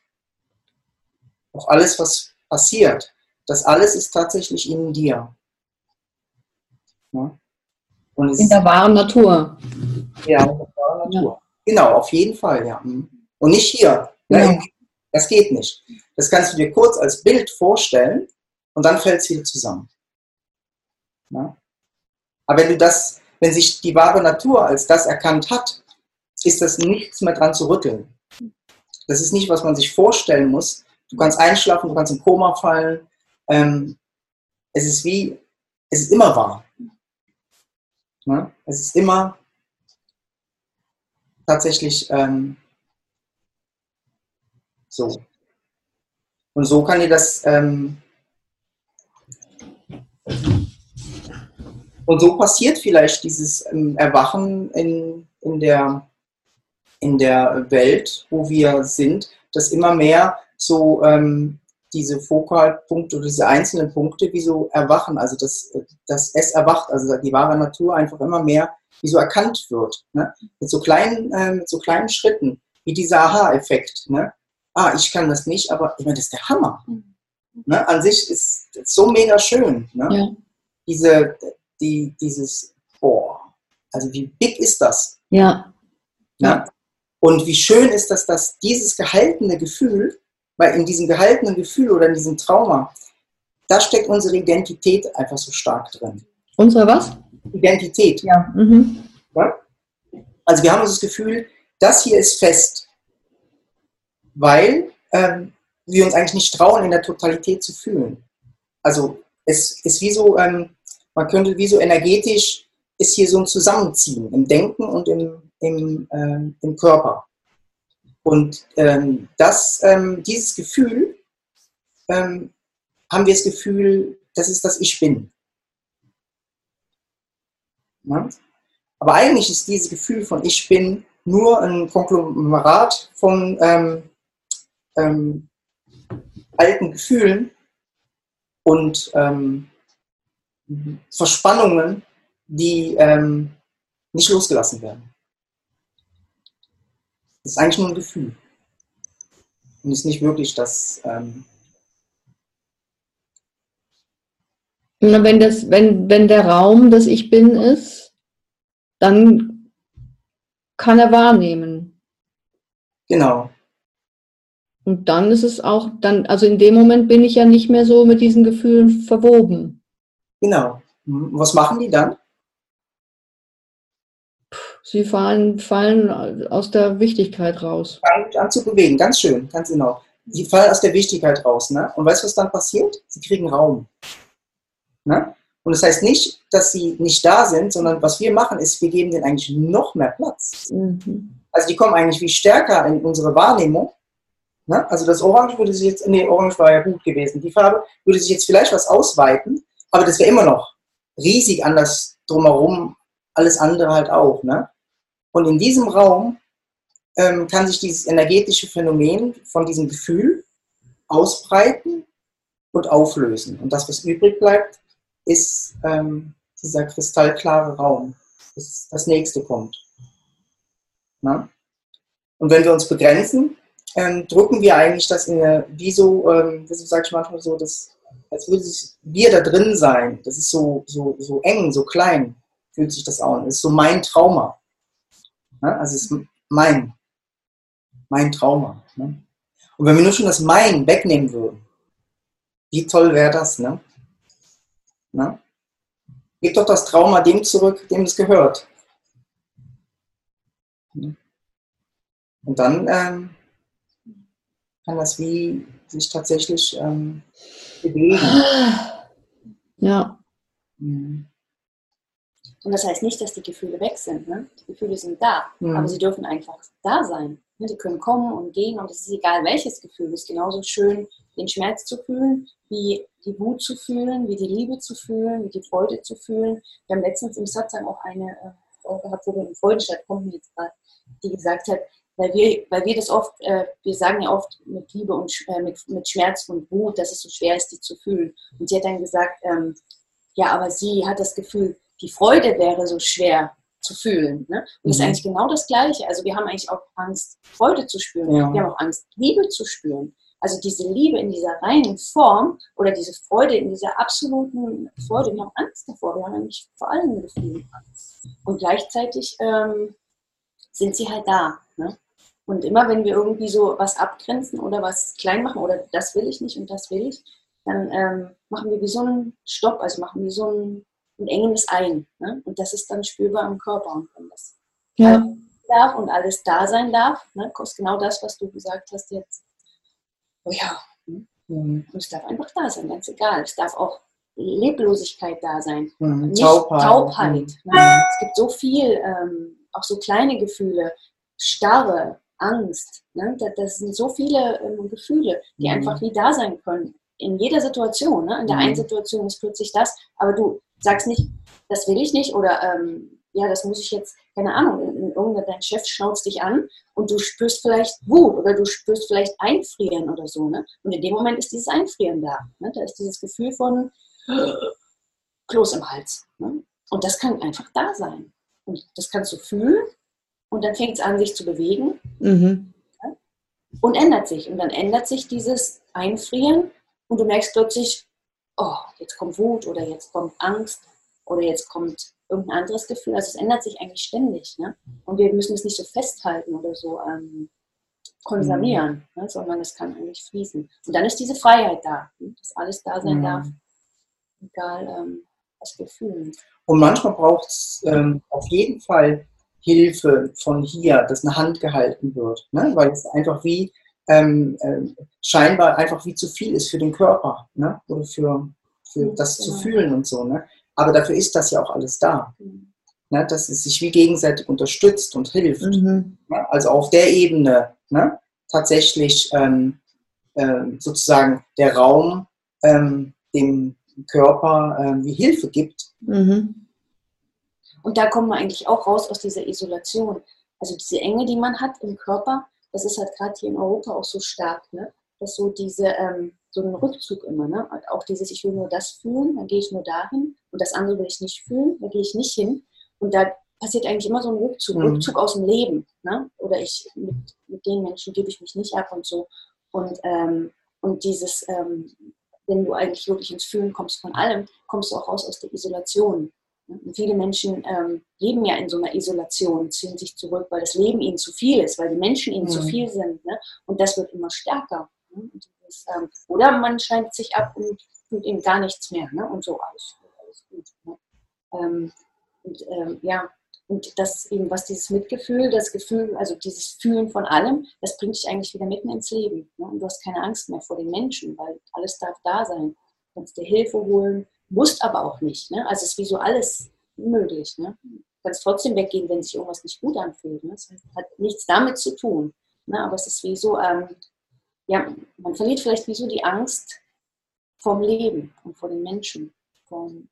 auf alles, was passiert. Das alles ist tatsächlich in dir. Ja? in der wahren Natur. Ja, in der wahren Natur. Ja. Genau, auf jeden Fall, ja. Mhm. Und nicht hier. Ja. Das geht nicht. Das kannst du dir kurz als Bild vorstellen und dann fällt es wieder zusammen. Ja? Aber wenn du das, wenn sich die wahre Natur als das erkannt hat, ist das nichts mehr dran zu rütteln. Das ist nicht, was man sich vorstellen muss. Du kannst einschlafen, du kannst im Koma fallen. Ähm, es ist wie, es ist immer wahr. Ne? Es ist immer tatsächlich ähm, so. Und so kann dir das ähm, und so passiert vielleicht dieses ähm, Erwachen in, in, der, in der Welt, wo wir sind, dass immer mehr so ähm, diese Fokalpunkte oder diese einzelnen Punkte wie so erwachen, also dass, dass es erwacht, also die wahre Natur einfach immer mehr wie so erkannt wird. Ne? Mit, so kleinen, äh, mit so kleinen Schritten, wie dieser Aha-Effekt. Ne? Ah, ich kann das nicht, aber ich meine, das ist der Hammer. Mhm. Ne? An sich ist so mega schön. Ne? Ja. Diese, die, dieses, boah, also wie big ist das? Ja. ja. Und wie schön ist das, dass dieses gehaltene Gefühl, weil in diesem gehaltenen Gefühl oder in diesem Trauma, da steckt unsere Identität einfach so stark drin. Unsere was? Identität. Ja. Mhm. ja? Also wir haben das Gefühl, das hier ist fest, weil ähm, wir uns eigentlich nicht trauen, in der Totalität zu fühlen. Also es ist wie so, ähm, man könnte wie so energetisch, ist hier so ein Zusammenziehen im Denken und im, im, ähm, im Körper. Und ähm, das, ähm, dieses Gefühl, ähm, haben wir das Gefühl, das ist das Ich Bin. Ja? Aber eigentlich ist dieses Gefühl von Ich Bin nur ein Konglomerat von ähm, alten Gefühlen und Verspannungen, die ähm, nicht losgelassen werden. Ist eigentlich nur ein Gefühl. Und ist nicht wirklich das. Ähm wenn, das wenn, wenn der Raum das Ich Bin ist, dann kann er wahrnehmen. Genau. Und dann ist es auch, dann, also in dem Moment bin ich ja nicht mehr so mit diesen Gefühlen verwoben. Genau. Mhm. Was machen die dann? Sie fallen, fallen aus der Wichtigkeit raus. Fangen an zu bewegen, ganz schön, ganz genau. Die fallen aus der Wichtigkeit raus. Ne? Und weißt du, was dann passiert? Sie kriegen Raum. Ne? Und das heißt nicht, dass sie nicht da sind, sondern was wir machen, ist, wir geben denen eigentlich noch mehr Platz. Mhm. Also die kommen eigentlich wie stärker in unsere Wahrnehmung Ne? Also das Orange würde sich jetzt, nee, Orange war ja gut gewesen. Die Farbe würde sich jetzt vielleicht was ausweiten, aber das wäre immer noch riesig anders drumherum, alles andere halt auch. Ne? Und in diesem Raum ähm, kann sich dieses energetische Phänomen von diesem Gefühl ausbreiten und auflösen. Und das, was übrig bleibt, ist ähm, dieser kristallklare Raum, das das nächste kommt. Ne? Und wenn wir uns begrenzen, ähm, drücken wir eigentlich das in eine, wie so, ähm, wie sage ich manchmal so, das, als würde wir da drin sein. Das ist so, so, so eng, so klein, fühlt sich das an. Das ist so mein Trauma. Ne? Also es ist mein, mein Trauma. Ne? Und wenn wir nur schon das Mein wegnehmen würden, wie toll wäre das, ne? ne? Gib doch das Trauma dem zurück, dem es gehört. Und dann ähm, kann das wie sich tatsächlich ähm, bewegen. Ja. Mhm. Und das heißt nicht, dass die Gefühle weg sind. Ne? Die Gefühle sind da, Mhm. aber sie dürfen einfach da sein. Ne? Die können kommen und gehen und es ist egal, welches Gefühl. Es ist genauso schön, den Schmerz zu fühlen, wie die Wut zu fühlen, wie die Liebe zu fühlen, wie die Freude zu fühlen. Wir haben letztens im Satzang auch eine äh, Frau gehabt, wo wir in Freudenstadt kommen jetzt gerade, die gesagt hat, weil wir, weil wir das oft, äh, wir sagen ja oft mit Liebe und äh, mit, mit Schmerz und Wut, dass es so schwer ist, die zu fühlen. Und sie hat dann gesagt, ähm, ja, aber sie hat das Gefühl, die Freude wäre so schwer zu fühlen. Ne? Und das ist Mhm. eigentlich genau das Gleiche. Also wir haben eigentlich auch Angst, Freude zu spüren. Ja. Wir haben auch Angst, Liebe zu spüren. Also diese Liebe in dieser reinen Form oder diese Freude in dieser absoluten Freude, wir haben Angst davor, wir haben eigentlich vor allen Gefühlen Angst. Und gleichzeitig ähm, sind sie halt da. Ne? Und immer wenn wir irgendwie so was abgrenzen oder was klein machen oder das will ich nicht und das will ich, dann ähm, machen wir wie so einen Stopp, also machen wir so ein, und engen es ein. Ne? Und das ist dann spürbar im Körper. Und wenn das Ja. darf und alles da sein darf, ne? ist genau das, was du gesagt hast jetzt. Oh ja, Mhm. und es darf einfach da sein, ganz egal. Es darf auch Leblosigkeit da sein. Mhm. Nicht Taubheit. Taubheit. Mhm. Ne? Es gibt so viel, ähm, auch so kleine Gefühle, Starre, Angst. Ne? Das, das sind so viele ähm, Gefühle, die Mhm. einfach wie da sein können. In jeder Situation. Ne? In der Mhm. einen Situation ist plötzlich das, aber du sagst nicht, das will ich nicht oder ähm, ja, das muss ich jetzt, keine Ahnung, irgendein- dein Chef schnauzt dich an und du spürst vielleicht Wut oder du spürst vielleicht Einfrieren oder so. Ne? Und in dem Moment ist dieses Einfrieren da. Ne? Da ist dieses Gefühl von [gasps] Kloß im Hals. Ne? Und das kann einfach da sein. Und das kannst du fühlen und dann fängt es an, sich zu bewegen Mhm. und ändert sich. Und dann ändert sich dieses Einfrieren und du merkst plötzlich, oh, jetzt kommt Wut oder jetzt kommt Angst oder jetzt kommt irgendein anderes Gefühl. Also es ändert sich eigentlich ständig. Ne? Und wir müssen es nicht so festhalten oder so ähm, konservieren, ne? sondern es kann eigentlich fließen. Und dann ist diese Freiheit da, ne? dass alles da sein Mhm. darf, egal ähm, was wir fühlen. Und manchmal braucht es ähm, auf jeden Fall Hilfe von hier, dass eine Hand gehalten wird, ne? weil es einfach wie ähm, ähm, scheinbar einfach wie zu viel ist für den Körper ne? oder für, für das zu genau. fühlen und so. Ne? Aber dafür ist das ja auch alles da, Mhm. ne? dass es sich wie gegenseitig unterstützt und hilft. Mhm. Ne? Also auf der Ebene ne? tatsächlich ähm, ähm, sozusagen der Raum ähm, dem Körper ähm, wie Hilfe gibt. Mhm. Und da kommen wir eigentlich auch raus aus dieser Isolation. Also diese Enge, die man hat im Körper, das ist halt gerade hier in Europa auch so stark, ne? dass so diese, ähm, so ein Rückzug immer, ne? Und auch dieses, ich will nur das fühlen, dann gehe ich nur dahin und das andere will ich nicht fühlen, da gehe ich nicht hin. Und da passiert eigentlich immer so ein Rückzug, Mhm. Rückzug aus dem Leben. Ne? Oder ich, mit, mit den Menschen gebe ich mich nicht ab und so. Und, ähm, und dieses, ähm, wenn du eigentlich wirklich ins Fühlen kommst von allem, kommst du auch raus aus der Isolation. Viele Menschen ähm, leben ja in so einer Isolation, ziehen sich zurück, weil das Leben ihnen zu viel ist, weil die Menschen ihnen Mhm. zu viel sind. Ne? Und das wird immer stärker. Ne? Das, ähm, oder man schneidet sich ab und tut ihm gar nichts mehr. Ne? Und so alles, alles gut. Ne? Ähm, und ähm, ja, und das eben, was dieses Mitgefühl, das Gefühl, also dieses Fühlen von allem, das bringt dich eigentlich wieder mitten ins Leben. Ne? Und du hast keine Angst mehr vor den Menschen, weil alles darf da sein. Du kannst dir Hilfe holen, musst aber auch nicht. Ne? Also es ist wie so alles möglich. Ne? Du kannst trotzdem weggehen, wenn sich irgendwas nicht gut anfühlt. Ne? Das hat nichts damit zu tun. Ne? Aber es ist wie so, ähm, ja, man verliert vielleicht wie so die Angst vom Leben und vor den Menschen. Vom,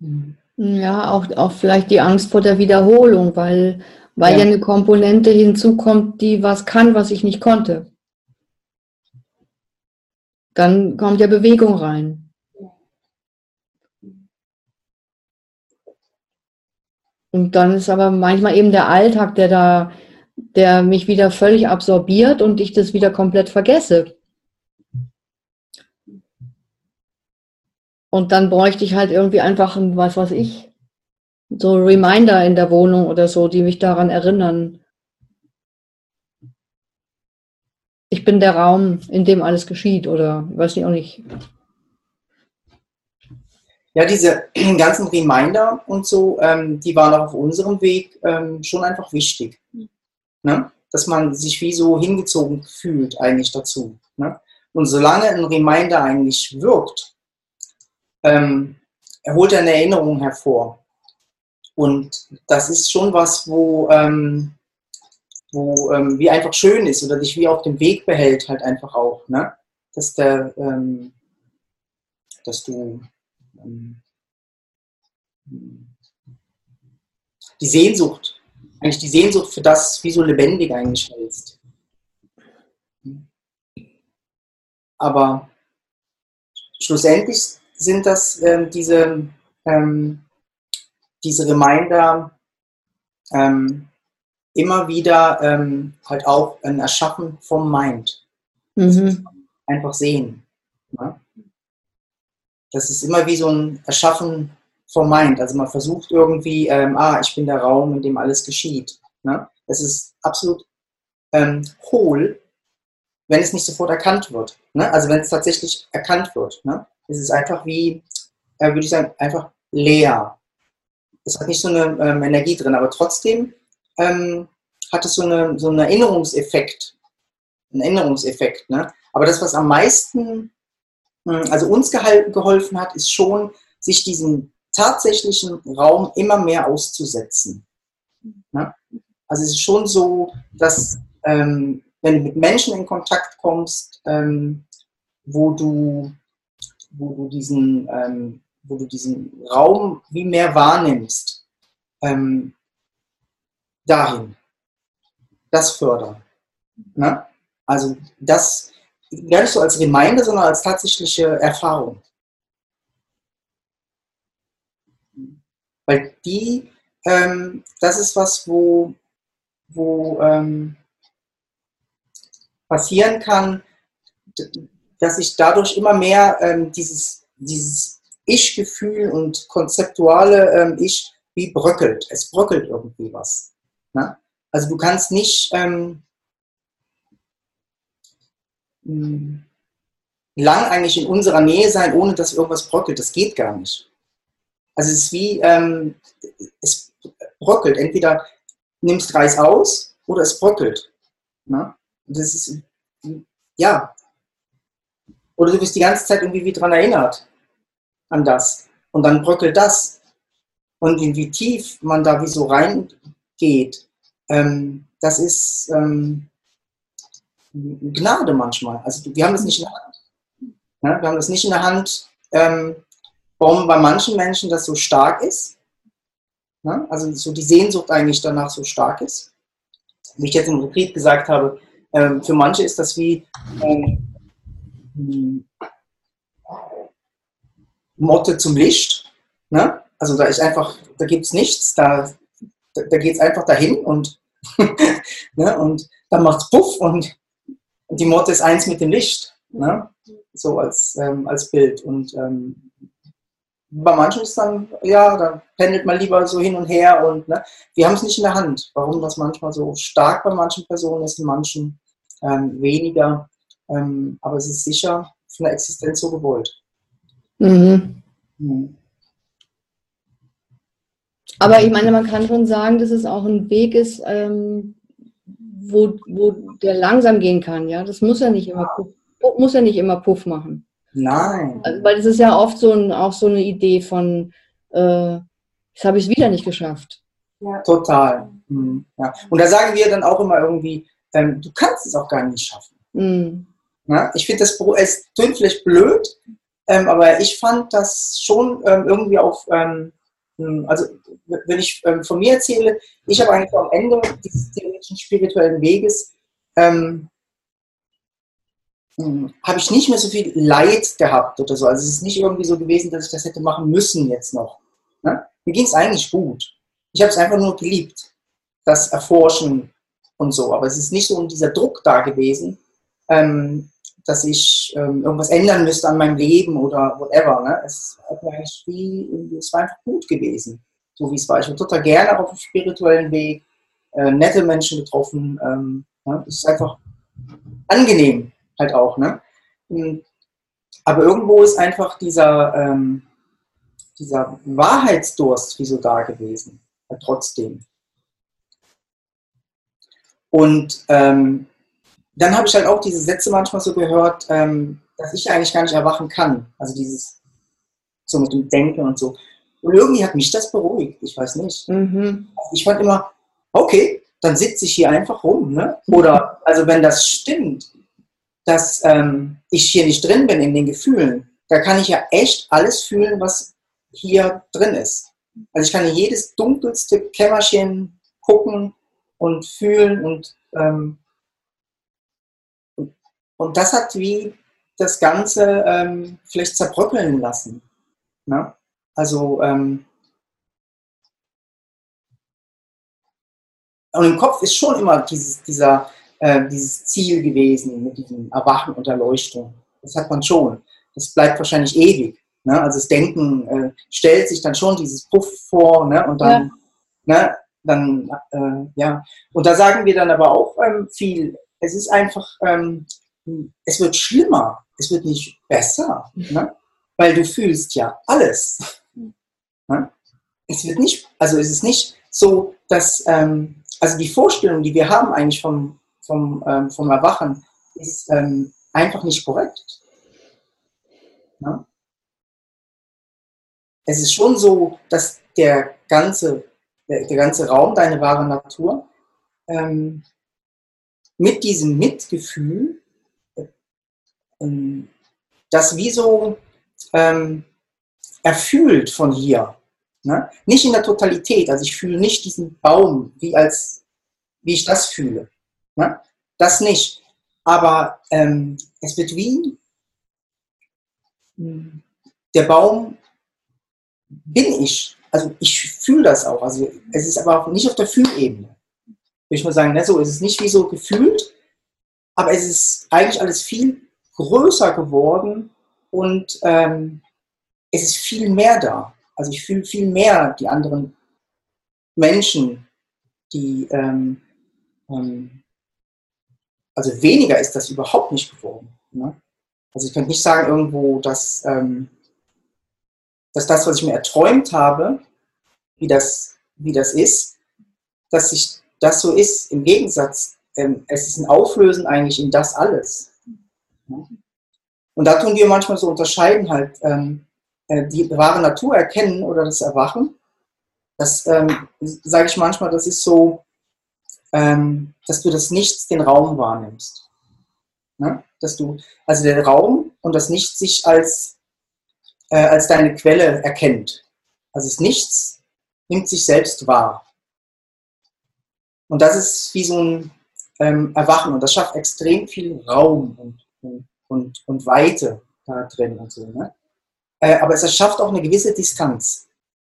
ähm, Ja, auch, auch vielleicht die Angst vor der Wiederholung, weil, weil Ja. ja eine Komponente hinzukommt, die was kann, was ich nicht konnte. Dann kommt ja Bewegung rein. Und dann ist aber manchmal eben der Alltag, der da, der mich wieder völlig absorbiert und ich das wieder komplett vergesse. Und dann bräuchte ich halt irgendwie einfach ein, was weiß ich, so Reminder in der Wohnung oder so, die mich daran erinnern. Ich bin der Raum, in dem alles geschieht oder weiß ich auch nicht. Ja, diese [clears throat] ganzen Reminder und so, ähm, die waren auch auf unserem Weg ähm, schon einfach wichtig. Ne? Dass man sich wie so hingezogen fühlt eigentlich dazu. Ne? Und solange ein Reminder eigentlich wirkt, ähm, holt er eine Erinnerung hervor. Und das ist schon was, wo, ähm, wo ähm, wie einfach schön ist oder dich wie auf dem Weg behält, halt einfach auch. Ne? Dass, der, ähm, dass du ähm, die Sehnsucht, eigentlich die Sehnsucht für das, wie so lebendig eigentlich hältst. Aber schlussendlich sind das ähm, diese, ähm, diese Reminder ähm, immer wieder ähm, halt auch ein Erschaffen vom Mind. Mhm. Einfach sehen. Ne? Das ist immer wie so ein Erschaffen vom Mind. Also man versucht irgendwie, ähm, ah, ich bin der Raum, in dem alles geschieht. Ne? Das ist absolut ähm, hohl, wenn es nicht sofort erkannt wird. Ne? Also wenn es tatsächlich erkannt wird. Ne? Es ist einfach wie, äh, würde ich sagen, einfach leer. Es hat nicht so eine ähm, Energie drin, aber trotzdem ähm, hat es so, eine, so einen Erinnerungseffekt. Einen Erinnerungseffekt. Ne? Aber das, was am meisten, hm, also uns geholfen hat, ist schon, sich diesen tatsächlichen Raum immer mehr auszusetzen. Ne? Also es ist schon so, dass ähm, wenn du mit Menschen in Kontakt kommst, ähm, wo du, wo du diesen, ähm, wo du diesen Raum wie mehr wahrnimmst, ähm, dahin. Das fördern. Ne? Also das gar nicht so als Reminder, sondern als tatsächliche Erfahrung. Weil die, ähm, das ist was, wo, wo ähm, passieren kann, dass sich dadurch immer mehr ähm, dieses, dieses Ich-Gefühl und konzeptuale ähm, Ich wie bröckelt. Es bröckelt irgendwie was. Ne? Also du kannst nicht ähm, hm, lang eigentlich in unserer Nähe sein, ohne dass irgendwas bröckelt. Das geht gar nicht. Also es ist wie, ähm, es bröckelt. Entweder nimmst Reis aus oder es bröckelt. Ne? Das ist, ja. Oder du bist die ganze Zeit irgendwie wie dran erinnert an das. Und dann bröckelt das. Und wie tief man da wie so reingeht, ähm, das ist ähm, Gnade manchmal. Also wir haben das nicht in der Hand. Ja, wir haben das nicht in der Hand, ähm, warum bei manchen Menschen das so stark ist. Ja, also so die Sehnsucht eigentlich danach so stark ist. Wie ich jetzt im Retreat gesagt habe, ähm, für manche ist das wie ähm, Motte zum Licht. Ne? Also da ist einfach, da gibt es nichts, da, da, da geht es einfach dahin und, [laughs] ne? und dann macht es Puff und die Motte ist eins mit dem Licht. Ne? So als, ähm, als Bild. Und ähm, bei manchen ist dann, ja, da pendelt man lieber so hin und her und ne? wir haben es nicht in der Hand. Warum das manchmal so stark bei manchen Personen ist, in manchen ähm, weniger. Ähm, aber es ist sicher von der Existenz so gewollt. Mhm. Mhm. Aber ich meine, man kann schon sagen, dass es auch ein Weg ist, ähm, wo, wo der langsam gehen kann. Ja, das muss ja nicht immer Puff, muss ja nicht immer Puff machen. Nein. Also, weil das ist ja oft so ein, auch so eine Idee von, äh, jetzt habe ich es wieder nicht geschafft. Ja. Total. Mhm. Ja. Und da sagen wir dann auch immer irgendwie, ähm, du kannst es auch gar nicht schaffen. Mhm. Ja? Ich finde das, es klingt vielleicht blöd, ähm, aber ich fand das schon ähm, irgendwie auf also wenn ich ähm, von mir erzähle, ich habe eigentlich am Ende dieses theoretischen spirituellen Weges, ähm, hm, habe ich nicht mehr so viel Leid gehabt oder so. Also es ist nicht irgendwie so gewesen, dass ich das hätte machen müssen jetzt noch. Ne? Mir ging es eigentlich gut. Ich habe es einfach nur geliebt, das Erforschen und so. Aber es ist nicht so dieser Druck da gewesen, ähm, dass ich ähm, irgendwas ändern müsste an meinem Leben oder whatever. Ne? Es, hat mir es war einfach gut gewesen, so wie es war. Ich war total gerne auf dem spirituellen Weg, äh, nette Menschen getroffen. Ähm, ne? Es ist einfach angenehm halt auch. Ne? Aber irgendwo ist einfach dieser, ähm, dieser Wahrheitsdurst wie so da gewesen, halt trotzdem. Und ähm, dann habe ich halt auch diese Sätze manchmal so gehört, ähm, dass ich eigentlich gar nicht erwachen kann. Also dieses so mit dem Denken und so. Und irgendwie hat mich das beruhigt, ich weiß nicht. Mhm. Ich fand immer, okay, dann sitze ich hier einfach rum. Ne? Oder, also wenn das stimmt, dass ähm, ich hier nicht drin bin in den Gefühlen, da kann ich ja echt alles fühlen, was hier drin ist. Also ich kann in jedes dunkelste Kämmerchen gucken und fühlen und, ähm, und das hat wie das Ganze ähm, vielleicht zerbröckeln lassen. Ne? Also ähm, und im Kopf ist schon immer dieses, dieser, äh, dieses Ziel gewesen mit diesem Erwachen und Erleuchtung. Das hat man schon. Das bleibt wahrscheinlich ewig. Ne? Also das Denken äh, stellt sich dann schon dieses Puff vor ne? und dann, ja. ne? dann äh, ja. Und da sagen wir dann aber auch ähm, viel. Es ist einfach, ähm, es wird schlimmer, es wird nicht besser, ne? weil du fühlst ja alles. Ne? Es wird nicht, also es ist nicht so, dass, ähm, also die Vorstellung, die wir haben eigentlich vom, vom, ähm, vom Erwachen, ist ähm, einfach nicht korrekt. Ne? Es ist schon so, dass der ganze, der, der ganze Raum, deine wahre Natur, ähm, mit diesem Mitgefühl, das wie so ähm, erfüllt von hier. Ne? Nicht in der Totalität, also ich fühle nicht diesen Baum, wie, als, wie ich das fühle. Ne? Das nicht. Aber ähm, es wird wie hm, der Baum bin ich. Also ich fühle das auch. Also es ist aber auch nicht auf der Fühlebene. Würde ich mal sagen, ne? so, es ist nicht wie so gefühlt, aber es ist eigentlich alles viel größer geworden und ähm, es ist viel mehr da. Also ich fühle viel mehr die anderen Menschen, die, ähm, ähm, also weniger ist das überhaupt nicht geworden. Ne? Also ich könnte nicht sagen irgendwo, dass, ähm, dass das, was ich mir erträumt habe, wie das, wie das ist, dass sich das so ist. Im Gegensatz, ähm, es ist ein Auflösen eigentlich in das alles. Und da tun wir manchmal so unterscheiden halt, ähm, äh, die wahre Natur erkennen oder das Erwachen. Das ähm, sage ich manchmal, das ist so, ähm, dass du das Nichts, den Raum wahrnimmst. Ne? Dass du, also der Raum und das Nichts sich als, äh, als deine Quelle erkennt. Also das Nichts nimmt sich selbst wahr. Und das ist wie so ein ähm, Erwachen und das schafft extrem viel Raum und, und, und Weite da drin und so. Ne? Äh, aber es erschafft auch eine gewisse Distanz.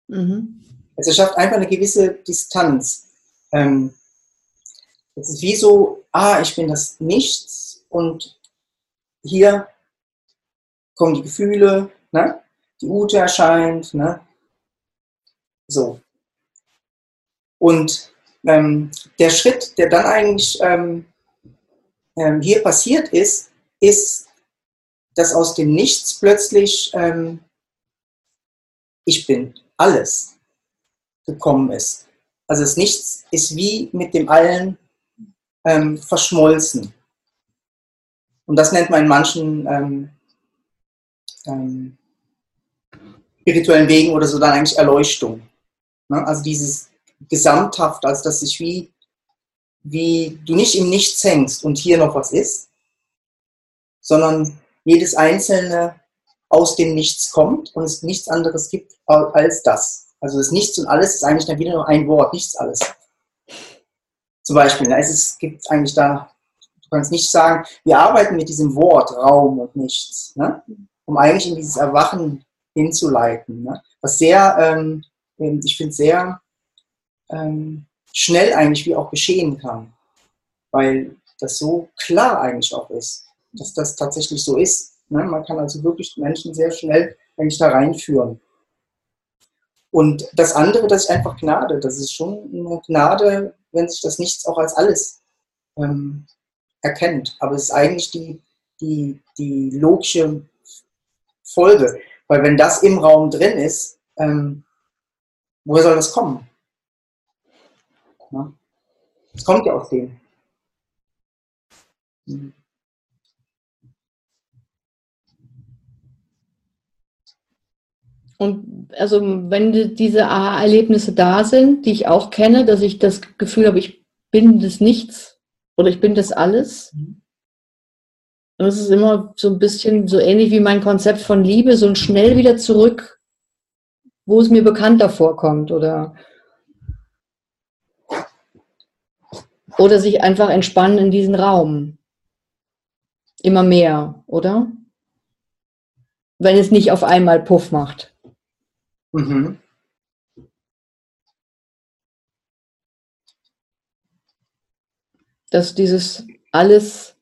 Mhm. Es erschafft einfach eine gewisse Distanz. Ähm, es ist wie so, ah, ich bin das Nichts und hier kommen die Gefühle, ne? die Ute erscheint, ne? so. Und ähm, der Schritt, der dann eigentlich ähm, ähm, hier passiert ist, ist dass aus dem Nichts plötzlich ähm, ich bin alles gekommen ist. Also das Nichts ist wie mit dem Allen ähm, verschmolzen. Und das nennt man in manchen ähm, ähm, spirituellen Wegen oder so dann eigentlich Erleuchtung. Ne? Also dieses Gesamthaft, also dass sich wie, wie du nicht im Nichts hängst und hier noch was ist, sondern jedes einzelne aus dem Nichts kommt und es nichts anderes gibt als das. Also das Nichts und alles ist eigentlich dann wieder nur ein Wort, nichts alles. Zum Beispiel, ne, es gibt eigentlich da, du kannst nicht sagen, wir arbeiten mit diesem Wort Raum und Nichts, ne? um eigentlich in dieses Erwachen hinzuleiten. Ne? Was sehr, ähm, ich finde, sehr ähm, schnell eigentlich wie auch geschehen kann, weil das so klar eigentlich auch ist dass das tatsächlich so ist. Ne? Man kann also wirklich Menschen sehr schnell eigentlich da reinführen. Und das andere, das ist einfach Gnade. Das ist schon eine Gnade, wenn sich das Nichts auch als alles ähm, erkennt. Aber es ist eigentlich die, die, die logische Folge. Weil wenn das im Raum drin ist, ähm, woher soll das kommen? Es kommt ja aus dem. Mhm. Und also wenn die, diese Aha-Erlebnisse da sind, die ich auch kenne, dass ich das Gefühl habe, ich bin das Nichts oder ich bin das alles. Das ist immer so ein bisschen so ähnlich wie mein Konzept von Liebe, so ein schnell wieder zurück, wo es mir bekannter vorkommt oder oder sich einfach entspannen in diesen Raum. Immer mehr, oder? Wenn es nicht auf einmal Puff macht. Mhm. Dass dieses alles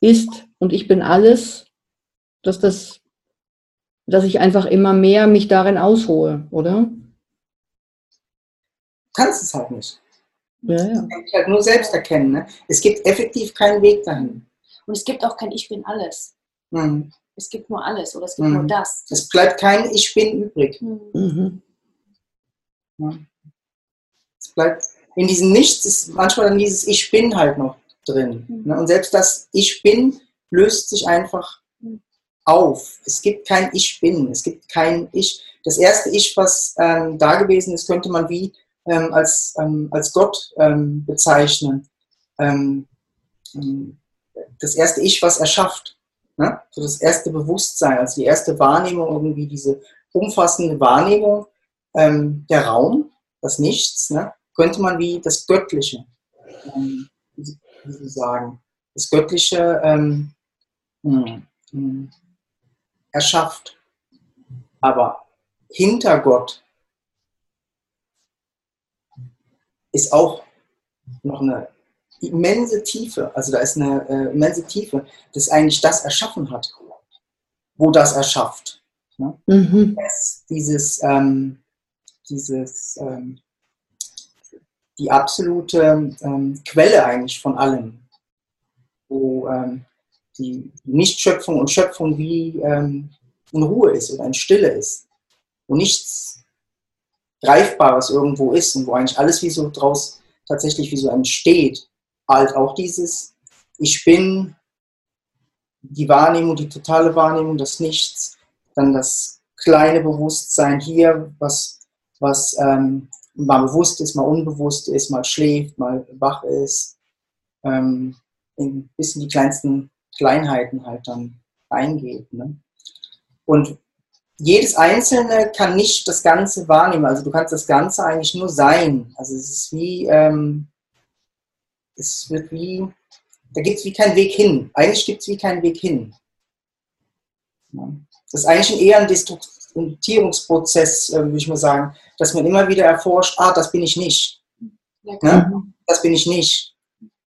ist und ich bin alles, dass das, dass ich einfach immer mehr mich darin aushole, oder? Du kannst es halt nicht. Ja, ja. Das kann ich halt nur selbst erkennen. Ne? Es gibt effektiv keinen Weg dahin. Und es gibt auch kein Ich bin alles. Mhm. Es gibt nur alles oder es gibt Mhm. nur das. Es bleibt kein Ich bin übrig. Mhm. Mhm. Es bleibt in diesem Nichts ist manchmal dann dieses Ich bin halt noch drin. Mhm. Ne? Und selbst das Ich bin löst sich einfach Mhm. auf. Es gibt kein Ich bin. Es gibt kein Ich. Das erste Ich, was ähm, da gewesen ist, könnte man wie ähm, als, ähm, als Gott ähm, bezeichnen. Ähm, ähm, das erste Ich, was er schafft. Ne? So das erste Bewusstsein, also die erste Wahrnehmung, irgendwie diese umfassende Wahrnehmung, ähm, der Raum, das Nichts, ne? könnte man wie das Göttliche, ähm, wie sagen, das Göttliche ähm, hm, hm, erschafft. Aber hinter Gott ist auch noch eine immense Tiefe, also da ist eine äh, immense Tiefe, das eigentlich das erschaffen hat, wo das erschafft. Mhm. Es, dieses, ähm, dieses, ähm, die absolute ähm, Quelle eigentlich von allem, wo ähm, die Nichtschöpfung und Schöpfung wie ähm, in Ruhe ist oder in Stille ist, wo nichts Greifbares irgendwo ist und wo eigentlich alles wie so draus tatsächlich wie so entsteht, halt auch dieses Ich bin, die Wahrnehmung, die totale Wahrnehmung, das Nichts, dann das kleine Bewusstsein hier, was, was ähm, mal bewusst ist, mal unbewusst ist, mal schläft, mal wach ist, ähm, in, bis in die kleinsten Kleinheiten halt dann reingeht. Ne? Und jedes Einzelne kann nicht das Ganze wahrnehmen. Also du kannst das Ganze eigentlich nur sein. Also es ist wie, ähm, es wird wie, da gibt es wie keinen Weg hin. Eigentlich gibt es wie keinen Weg hin. Das ist eigentlich eher ein Destruktivierungsprozess, äh, würde ich mal sagen, dass man immer wieder erforscht, ah, das bin ich nicht. Ja, Ne? Das bin ich nicht.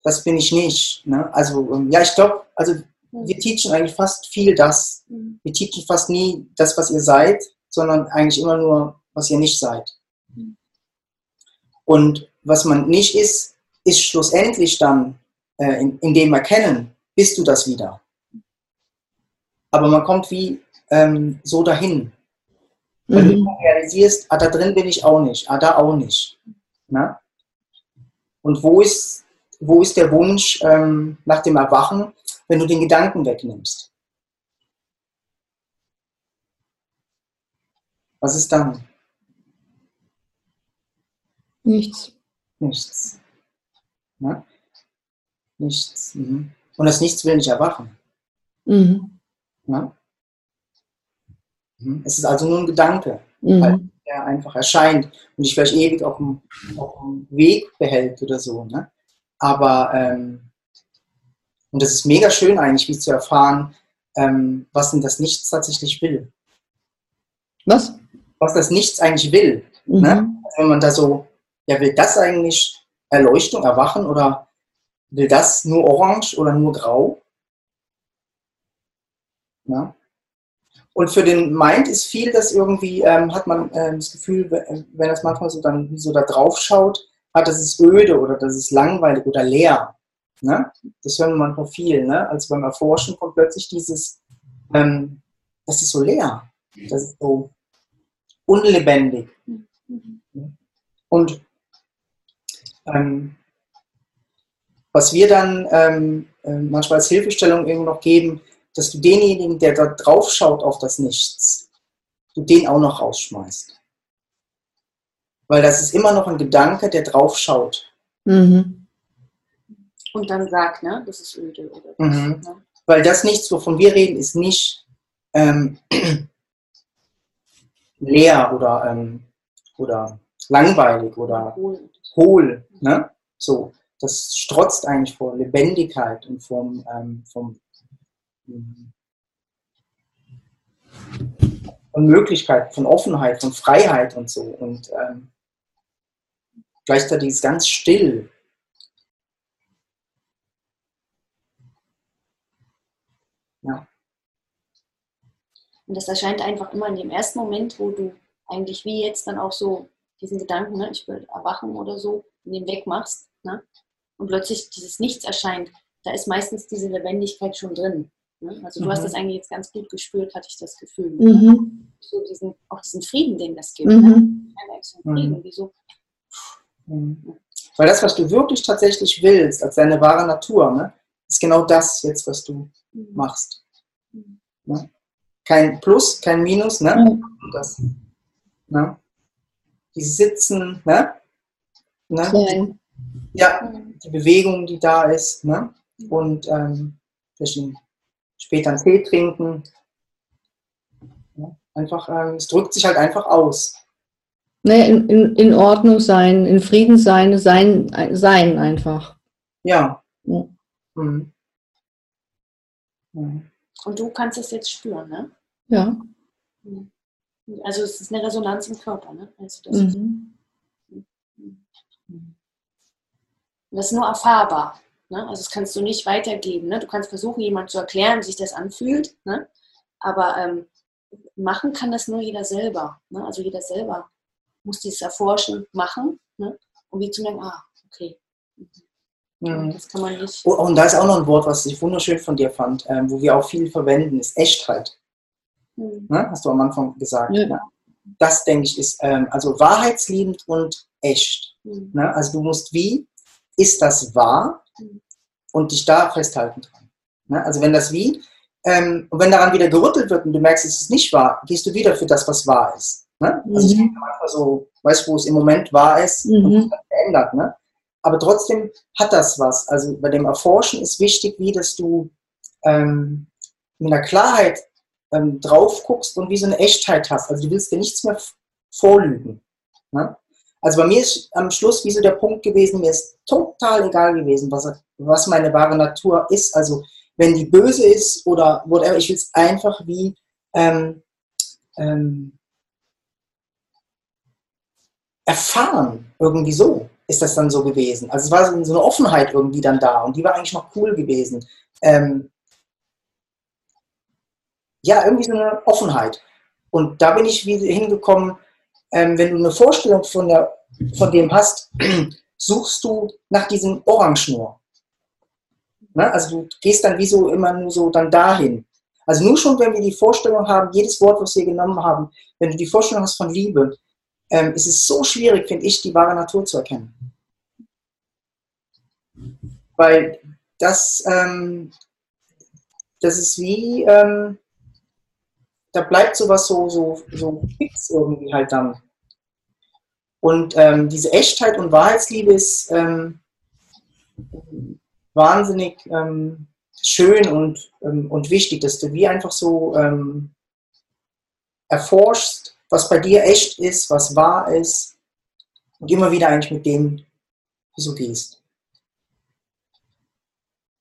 Das bin ich nicht. Ne? Also, ähm, ja, ich glaube, also wir teachen eigentlich fast viel das. Mhm. Wir teachen fast nie das, was ihr seid, sondern eigentlich immer nur, was ihr nicht seid. Mhm. Und was man nicht ist, ist schlussendlich dann äh, in, dem Erkennen, bist du das wieder. Aber man kommt wie ähm, so dahin. Du Mhm. realisierst, ah, da drin bin ich auch nicht, ah, da auch nicht. Ne? Und wo ist, wo ist der Wunsch ähm, nach dem Erwachen, wenn du den Gedanken wegnimmst? Was ist dann? Nichts. Nichts. Ne? Nichts. Mhm. Und das Nichts will nicht erwachen. Mhm. Ne? Mhm. Es ist also nur ein Gedanke. Mhm. der einfach erscheint und dich vielleicht ewig auf dem, auf dem Weg behält oder so. Ne? Aber, ähm, und das ist mega schön eigentlich, wie zu erfahren, ähm, was denn das Nichts tatsächlich will. Was? Was das Nichts eigentlich will. Mhm. Ne? Also wenn man da so, ja, will das eigentlich Erleuchtung, Erwachen oder will das nur orange oder nur grau? Ne? Und für den Mind ist viel, das irgendwie, ähm, hat man ähm, das Gefühl, wenn wenn das manchmal so dann wie so da drauf schaut, hat das ist öde oder das ist langweilig oder leer. Ne? Das hören wir manchmal viel. Ne? Also beim Erforschen kommt plötzlich dieses, ähm, das ist so leer. Das ist so unlebendig. Mhm. Und ähm, was wir dann ähm, äh, manchmal als Hilfestellung irgendwo noch geben, dass du denjenigen, der da drauf schaut auf das Nichts, du den auch noch rausschmeißt. Weil das ist immer noch ein Gedanke, der drauf schaut. Mhm. Und dann sagt, ne, das ist öde. Oder das, Mhm. ne? Weil das nichts, wovon wir reden, ist nicht ähm, [clears throat] leer oder, ähm, oder langweilig oder Wohl. Hohl. Ne? So, das strotzt eigentlich vor Lebendigkeit und vom, ähm, vom ähm, von Möglichkeit, von Offenheit, von Freiheit und so. Und ähm, gleichzeitig ist ganz still. Und das erscheint einfach immer in dem ersten Moment, wo du eigentlich wie jetzt dann auch so diesen Gedanken, ne, ich will erwachen oder so, in den wegmachst. Ne? Und plötzlich dieses Nichts erscheint. Da ist meistens diese Lebendigkeit schon drin. Ne? Also du Mhm. hast das eigentlich jetzt ganz gut gespürt, hatte ich das Gefühl. Mhm. So diesen, auch diesen Frieden, den das gibt. Ne? Mhm. Einfach so Frieden, wie so, Mhm. Weil das, was du wirklich tatsächlich willst, als deine wahre Natur, ne, ist genau das jetzt, was du machst. Mhm. Ne? Kein Plus, kein Minus, ne? Mhm. Das, ne? Die Sitzen, ne? ne? Ja, Mhm. die Bewegung, die da ist, ne? Und ähm, einen- später einen Tee trinken. Ja, einfach, ähm, es drückt sich halt einfach aus. Ne, in, in, in Ordnung sein, in Frieden sein, sein, sein einfach. Ja. Ja. Mhm. Mhm. Und du kannst es jetzt spüren, ne? Ja. Also es ist eine Resonanz im Körper, ne? Also das, Mhm. das ist nur erfahrbar. Ne? Also das kannst du nicht weitergeben. Ne? Du kannst versuchen, jemand zu erklären, wie sich das anfühlt, ne? aber ähm, machen kann das nur jeder selber. Ne? Also jeder selber muss dieses Erforschen machen, ne? um wie zu merken, ah, okay, Mhm. das kann man nicht. Oh, und da ist auch noch ein Wort, was ich wunderschön von dir fand, ähm, wo wir auch viel verwenden, ist Echtheit. Hm. Ne? Hast du am Anfang gesagt. Ja. Ne? Das, denke ich, ist ähm, also wahrheitsliebend und echt. Hm. Ne? Also du musst wie, ist das wahr? Mhm. Und dich da festhalten dran. Ne? Also wenn das wie, ähm, und wenn daran wieder gerüttelt wird und du merkst, es ist nicht wahr, gehst du wieder für das, was wahr ist. Ne? Also ich Mhm. bin manchmal so, weißt du, wo es im Moment wahr ist und Mhm. sich dann verändert. Ne? Aber trotzdem hat das was. Also bei dem Erforschen ist wichtig, wie dass du ähm, mit einer Klarheit ähm, drauf guckst und wie so eine Echtheit hast. Also du willst dir nichts mehr vorlügen. Ne? Also bei mir ist am Schluss wie so der Punkt gewesen, mir ist total egal gewesen, was, was meine wahre Natur ist. Also wenn die böse ist oder whatever, ich will es einfach wie ähm, ähm, erfahren, irgendwie so ist das dann so gewesen. Also es war so so eine Offenheit irgendwie dann da und die war eigentlich noch cool gewesen. Ähm, ja, irgendwie so eine Offenheit. Und da bin ich wieder hingekommen, ähm, wenn du eine Vorstellung von, der, von dem hast, [clears throat] suchst du nach diesem Orangenschnur. Ne? Also du gehst dann wie so immer nur so dann dahin. Also nur schon, wenn wir die Vorstellung haben, jedes Wort, was wir genommen haben, wenn du die Vorstellung hast von Liebe, ähm, ist es so schwierig, finde ich, die wahre Natur zu erkennen. Weil das, ähm, das ist wie, ähm, da bleibt sowas so, so, so fix irgendwie halt dann. Und ähm, diese Echtheit und Wahrheitsliebe ist ähm, wahnsinnig ähm, schön und, ähm, und wichtig, dass du wie einfach so ähm, erforschst, was bei dir echt ist, was wahr ist und immer wieder eigentlich mit dem du gehst.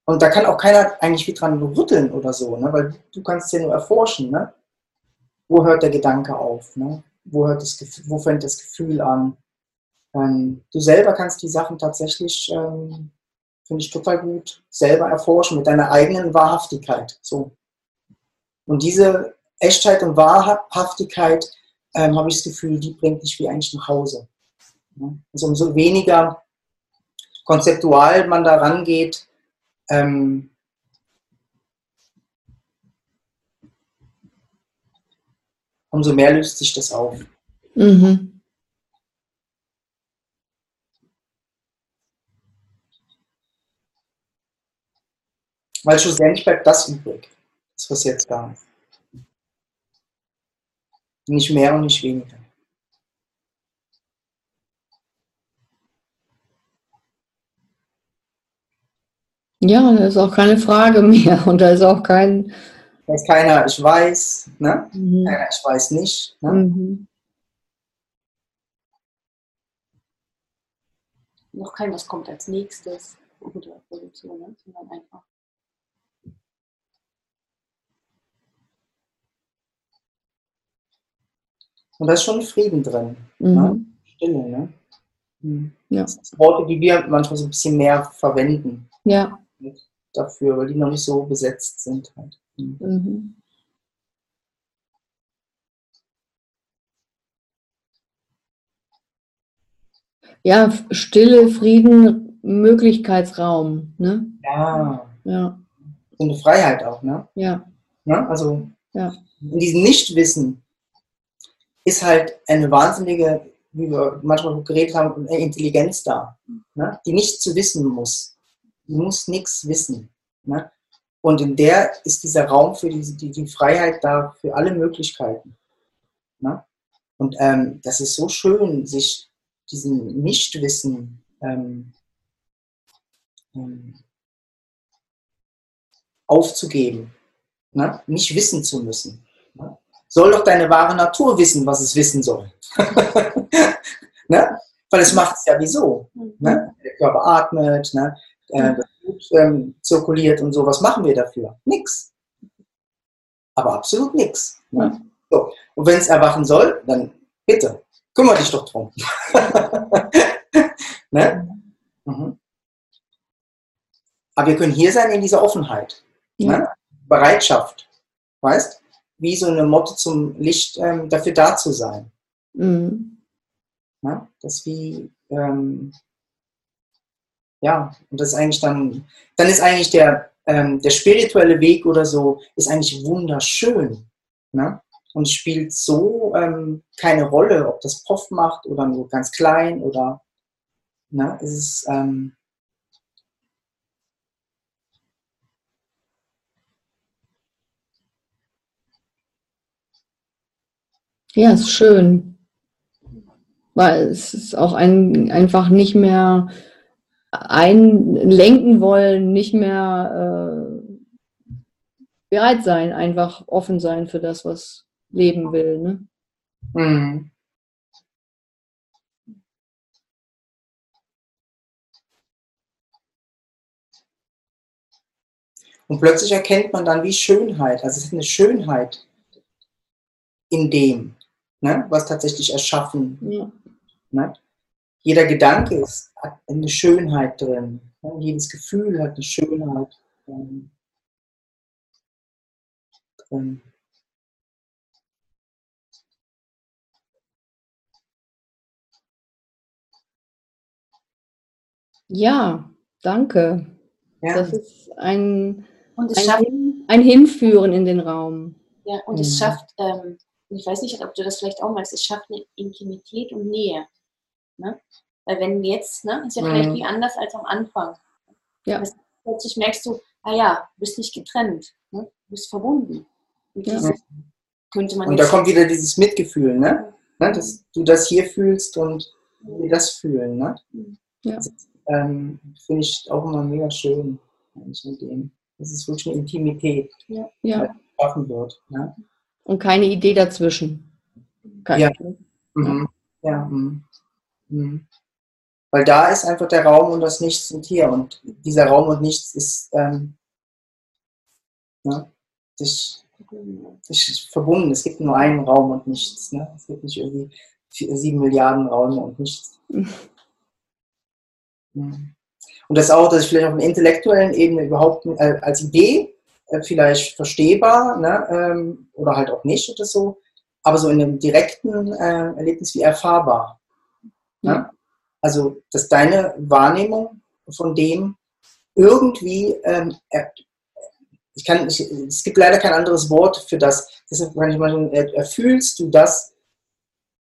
Und da kann auch keiner eigentlich wie dran rütteln oder so, ne? weil du kannst es ja nur erforschen. Ne? Wo hört der Gedanke auf? Ne? Wo, hört das, wo fängt das Gefühl an? Ähm, du selber kannst die Sachen tatsächlich, ähm, finde ich total gut, selber erforschen mit deiner eigenen Wahrhaftigkeit. So. Und diese Echtheit und Wahrhaftigkeit, ähm, habe ich das Gefühl, die bringt dich wie eigentlich nach Hause. Ja? Also umso weniger konzeptual man da rangeht, ähm, umso mehr löst sich das auf. Mhm. Weil schlussendlich bleibt das übrig, das was jetzt da ist. Nicht mehr und nicht weniger. Ja, da ist auch keine Frage mehr [laughs] und da ist auch kein. Da ist keiner, ich weiß, ne? Mhm. keiner, ich weiß nicht. Ne? Mhm. Noch kein, was kommt als nächstes oder ne? sondern einfach. Und da ist schon Frieden drin. Mhm. Ne? Stille, ne? Mhm. Ja. Das sind Worte, die wir manchmal so ein bisschen mehr verwenden Ja. Dafür, weil die noch nicht so besetzt sind. Halt. Mhm. Ja, Stille, Frieden, Möglichkeitsraum. Ne? Ja, Ja, so eine Freiheit auch, ne? ja, ne? Also Ja. in diesem Nichtwissen ist halt eine wahnsinnige, wie wir manchmal geredet haben, Intelligenz da, ne? die nicht zu wissen muss. Die muss nichts wissen. Ne? Und in der ist dieser Raum für diese, die, die Freiheit da für alle Möglichkeiten. Ne? Und ähm, das ist so schön, sich diesem Nichtwissen ähm, ähm, aufzugeben, ne? nicht wissen zu müssen. Ne? Soll doch deine wahre Natur wissen, was es wissen soll. [laughs] ne? Weil es macht es ja wieso. Ne? Der Körper atmet, ne? Äh, das Blut ähm, zirkuliert und so. Was machen wir dafür? Nix. Aber absolut nichts. Ne? So. Und wenn es erwachen soll, dann bitte, kümmere dich doch drum. [laughs] ne? mhm. Aber wir können hier sein in dieser Offenheit. Ja. Ne? Bereitschaft. Weißt? Wie so eine Motte zum Licht ähm, dafür da zu sein. Mhm. Ne? Das wie, ähm, ja, und das ist eigentlich dann, dann ist eigentlich der, ähm, der spirituelle Weg oder so, ist eigentlich wunderschön. Ne? Und spielt so ähm, keine Rolle, ob das Prof macht oder nur ganz klein oder, ne? Es ist, ähm, Ja, ist schön. Weil es ist auch ein, einfach nicht mehr einlenken wollen, nicht mehr äh, bereit sein, einfach offen sein für das, was Leben will. Ne? mhm. Und plötzlich erkennt man dann wie Schönheit, also es ist eine Schönheit in dem, ne, was tatsächlich erschaffen. Ja. Ne? Jeder Gedanke ist, hat eine Schönheit drin. Jedes Gefühl hat eine Schönheit ähm, drin. ja, danke. Ja, Das ist ein, Und es ein, schafft, ein Hinführen in den Raum. ja, und es Mhm. schafft, ähm, ich weiß nicht, ob du das vielleicht auch meinst, es schafft eine Intimität und Nähe. Ne? Weil wenn jetzt, ne, ist ja vielleicht Mhm. wie anders als am Anfang. Ja. Das- Plötzlich merkst du, ah ja, du bist nicht getrennt, ne? du bist verbunden. Und Ja. könnte man und da kommt wieder dieses Mitgefühl, ne? ne? Dass du das hier fühlst und wir das fühlen. Ne? Ja. Das ist, ähm, Finde ich auch immer mega schön. eigentlich mit dem. Das ist wirklich eine Intimität, Ja. die geschaffen wird. Ne? Und keine Idee dazwischen. Keine. Ja. Mhm. Ja. Mhm. Mhm. Weil da ist einfach der Raum und das Nichts sind hier. Und dieser Raum und Nichts ist ähm, ne, sich, sich verbunden. Es gibt nur einen Raum und nichts. Ne? Es gibt nicht irgendwie vier, sieben Milliarden Räume und nichts. Mhm. [laughs] Und das auch, dass ich vielleicht auf einer intellektuellen Ebene überhaupt äh, als Idee äh, vielleicht verstehbar ne, ähm, oder halt auch nicht oder so, aber so in einem direkten äh, Erlebnis wie erfahrbar. Ja. Also, dass deine Wahrnehmung von dem irgendwie, ähm, er, ich kann, ich, es gibt leider kein anderes Wort für das, deshalb kann ich mal sagen, er- erfühlst du das,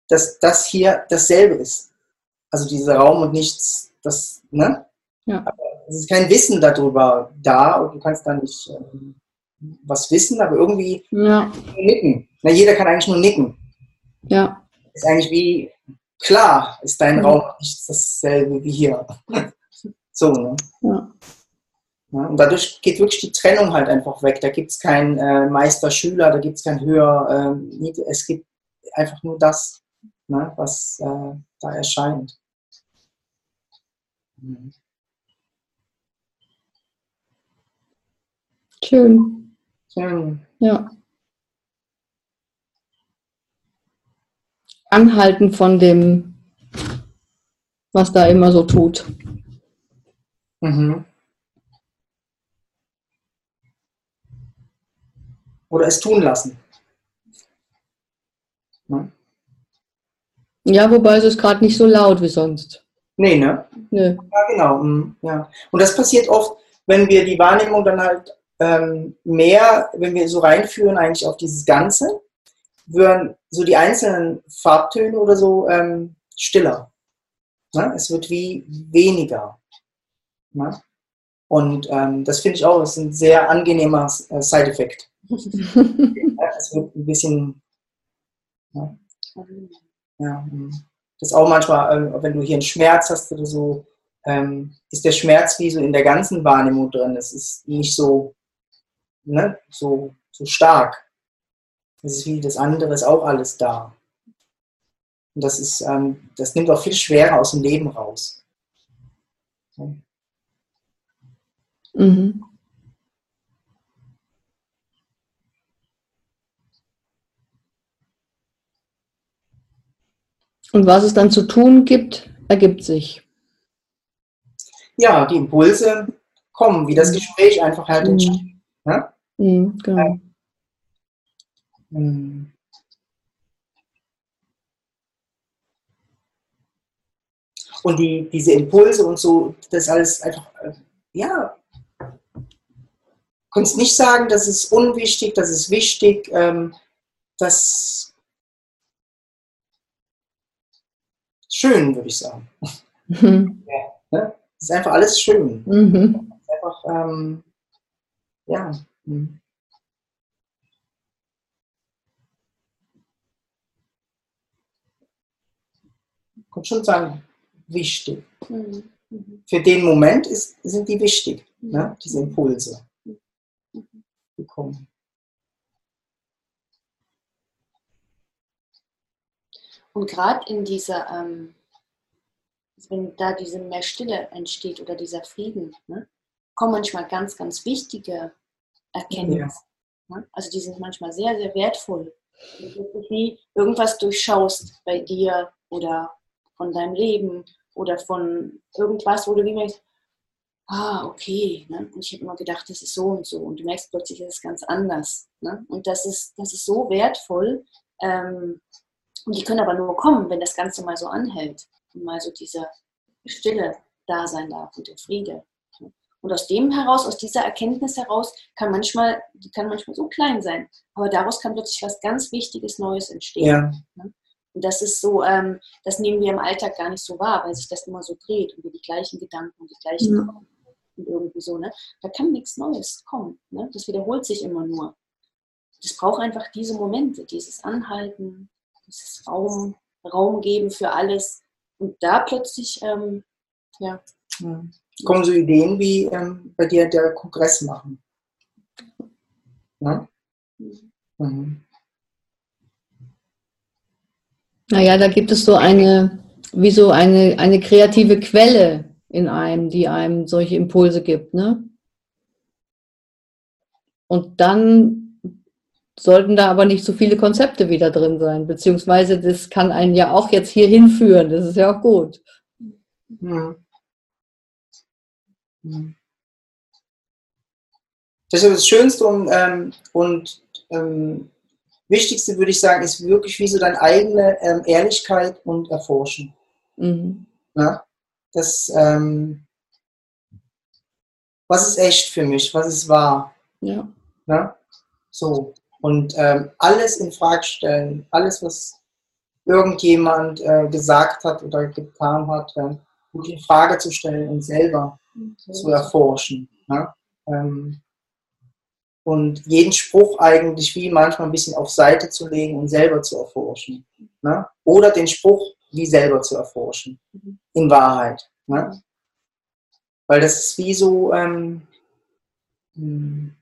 dass das hier dasselbe ist. Also dieser Raum und nichts, das, ne? Ja. Aber es ist kein Wissen darüber da und du kannst da nicht ähm, was wissen, aber irgendwie Ja. nicken. Na, jeder kann eigentlich nur nicken. Ja. Ist eigentlich wie, klar, ist dein Mhm. Raum nicht dasselbe wie hier. [laughs] so, ne? Ja. Ja, und dadurch geht wirklich die Trennung halt einfach weg. Da gibt es keinen äh, Meister-Schüler, da gibt es kein Höher, Nied- es gibt einfach nur das, ne, was äh, da erscheint. Mhm. Schön. Schön. Ja. Anhalten von dem, was da immer so tut. Mhm. Oder es tun lassen. Ne? Ja, wobei es ist gerade nicht so laut wie sonst. Nee, ne? Nö. Ja, genau. mm, Ja. Und das passiert oft, wenn wir die Wahrnehmung dann halt ähm, mehr, wenn wir so reinführen eigentlich auf dieses Ganze, würden so die einzelnen Farbtöne oder so ähm, stiller. Ne? Es wird wie weniger. Ne? Und ähm, das finde ich auch, ist ein sehr angenehmer äh, Side-Effekt. [laughs] Es wird ein bisschen ja, mm. das ist auch manchmal, ähm, wenn du hier einen Schmerz hast oder so, ähm, ist der Schmerz wie so in der ganzen Wahrnehmung drin. Es ist nicht so, ne, so, so stark. Es ist wie das andere, ist auch alles da. Und das ist, ähm, das nimmt auch viel schwerer aus dem Leben raus. Mhm. Und was es dann zu tun gibt, ergibt sich. Ja, die Impulse kommen, wie das Gespräch einfach halt entsteht. Mhm. Ne? Mhm, genau. Mm. Und die, diese Impulse und so, das alles einfach, äh, ja, kannst nicht sagen, das ist unwichtig, das ist wichtig, ähm, das ist schön, würde ich sagen. Mhm. [laughs] Das ist einfach alles schön. Mhm. Einfach, ähm, ja. mm. Kann schon sagen, wichtig. Mhm. Mhm. Für den Moment ist, sind die wichtig, ne? diese Impulse. Die kommen. Und gerade in dieser, ähm, wenn da diese mehr Stille entsteht oder dieser Frieden, ne, kommen manchmal ganz, ganz wichtige Erkenntnisse. Ne? Also die sind manchmal sehr, sehr wertvoll. Wenn du wirklich wie irgendwas durchschaust bei dir oder von deinem Leben oder von irgendwas, wo du wie merkst, ah, okay, ne? und ich habe immer gedacht, das ist so und so und du merkst plötzlich, es ist ganz anders. Ne? Und das ist, das ist so wertvoll. Ähm, und die können aber nur kommen, wenn das Ganze mal so anhält und mal so diese Stille da sein darf und der Friede. Und aus dem heraus, aus dieser Erkenntnis heraus, kann manchmal, die kann manchmal so klein sein, aber daraus kann plötzlich was ganz Wichtiges Neues entstehen. Ja, Und das ist so, ähm, das nehmen wir im Alltag gar nicht so wahr, weil sich das immer so dreht und wir die gleichen Gedanken und die gleichen kommen. Und irgendwie so, ne? Da kann nichts Neues kommen. Ne? Das wiederholt sich immer nur. Das braucht einfach diese Momente, dieses Anhalten, dieses Raum, Raum geben für alles. Und da plötzlich, ähm, ja, ja. kommen so Ideen wie ähm, bei dir der Kongress machen. Ne? Mhm. Naja, da gibt es so eine, wie so eine, eine kreative Quelle in einem, die einem solche Impulse gibt. Ne? Und dann sollten da aber nicht so viele Konzepte wieder drin sein, beziehungsweise das kann einen ja auch jetzt hier hinführen, das ist ja auch gut. Mhm. Mhm. Das ist das Schönste und, ähm, und ähm, Wichtigste, würde ich sagen, ist wirklich wie so deine eigene ähm, Ehrlichkeit und Erforschen. Mhm. Ne? Das, ähm, was ist echt für mich? Was ist wahr? Ja. Ne? So. Und ähm, alles in Frage stellen, alles, was irgendjemand äh, gesagt hat oder getan hat, äh, gut in Frage zu stellen und selber zu erforschen. Ne? Ähm, und jeden Spruch eigentlich wie manchmal ein bisschen auf Seite zu legen und selber zu erforschen. Ne? Oder den Spruch wie selber zu erforschen. In Wahrheit. Ne? Weil das ist wie so, ähm, hm,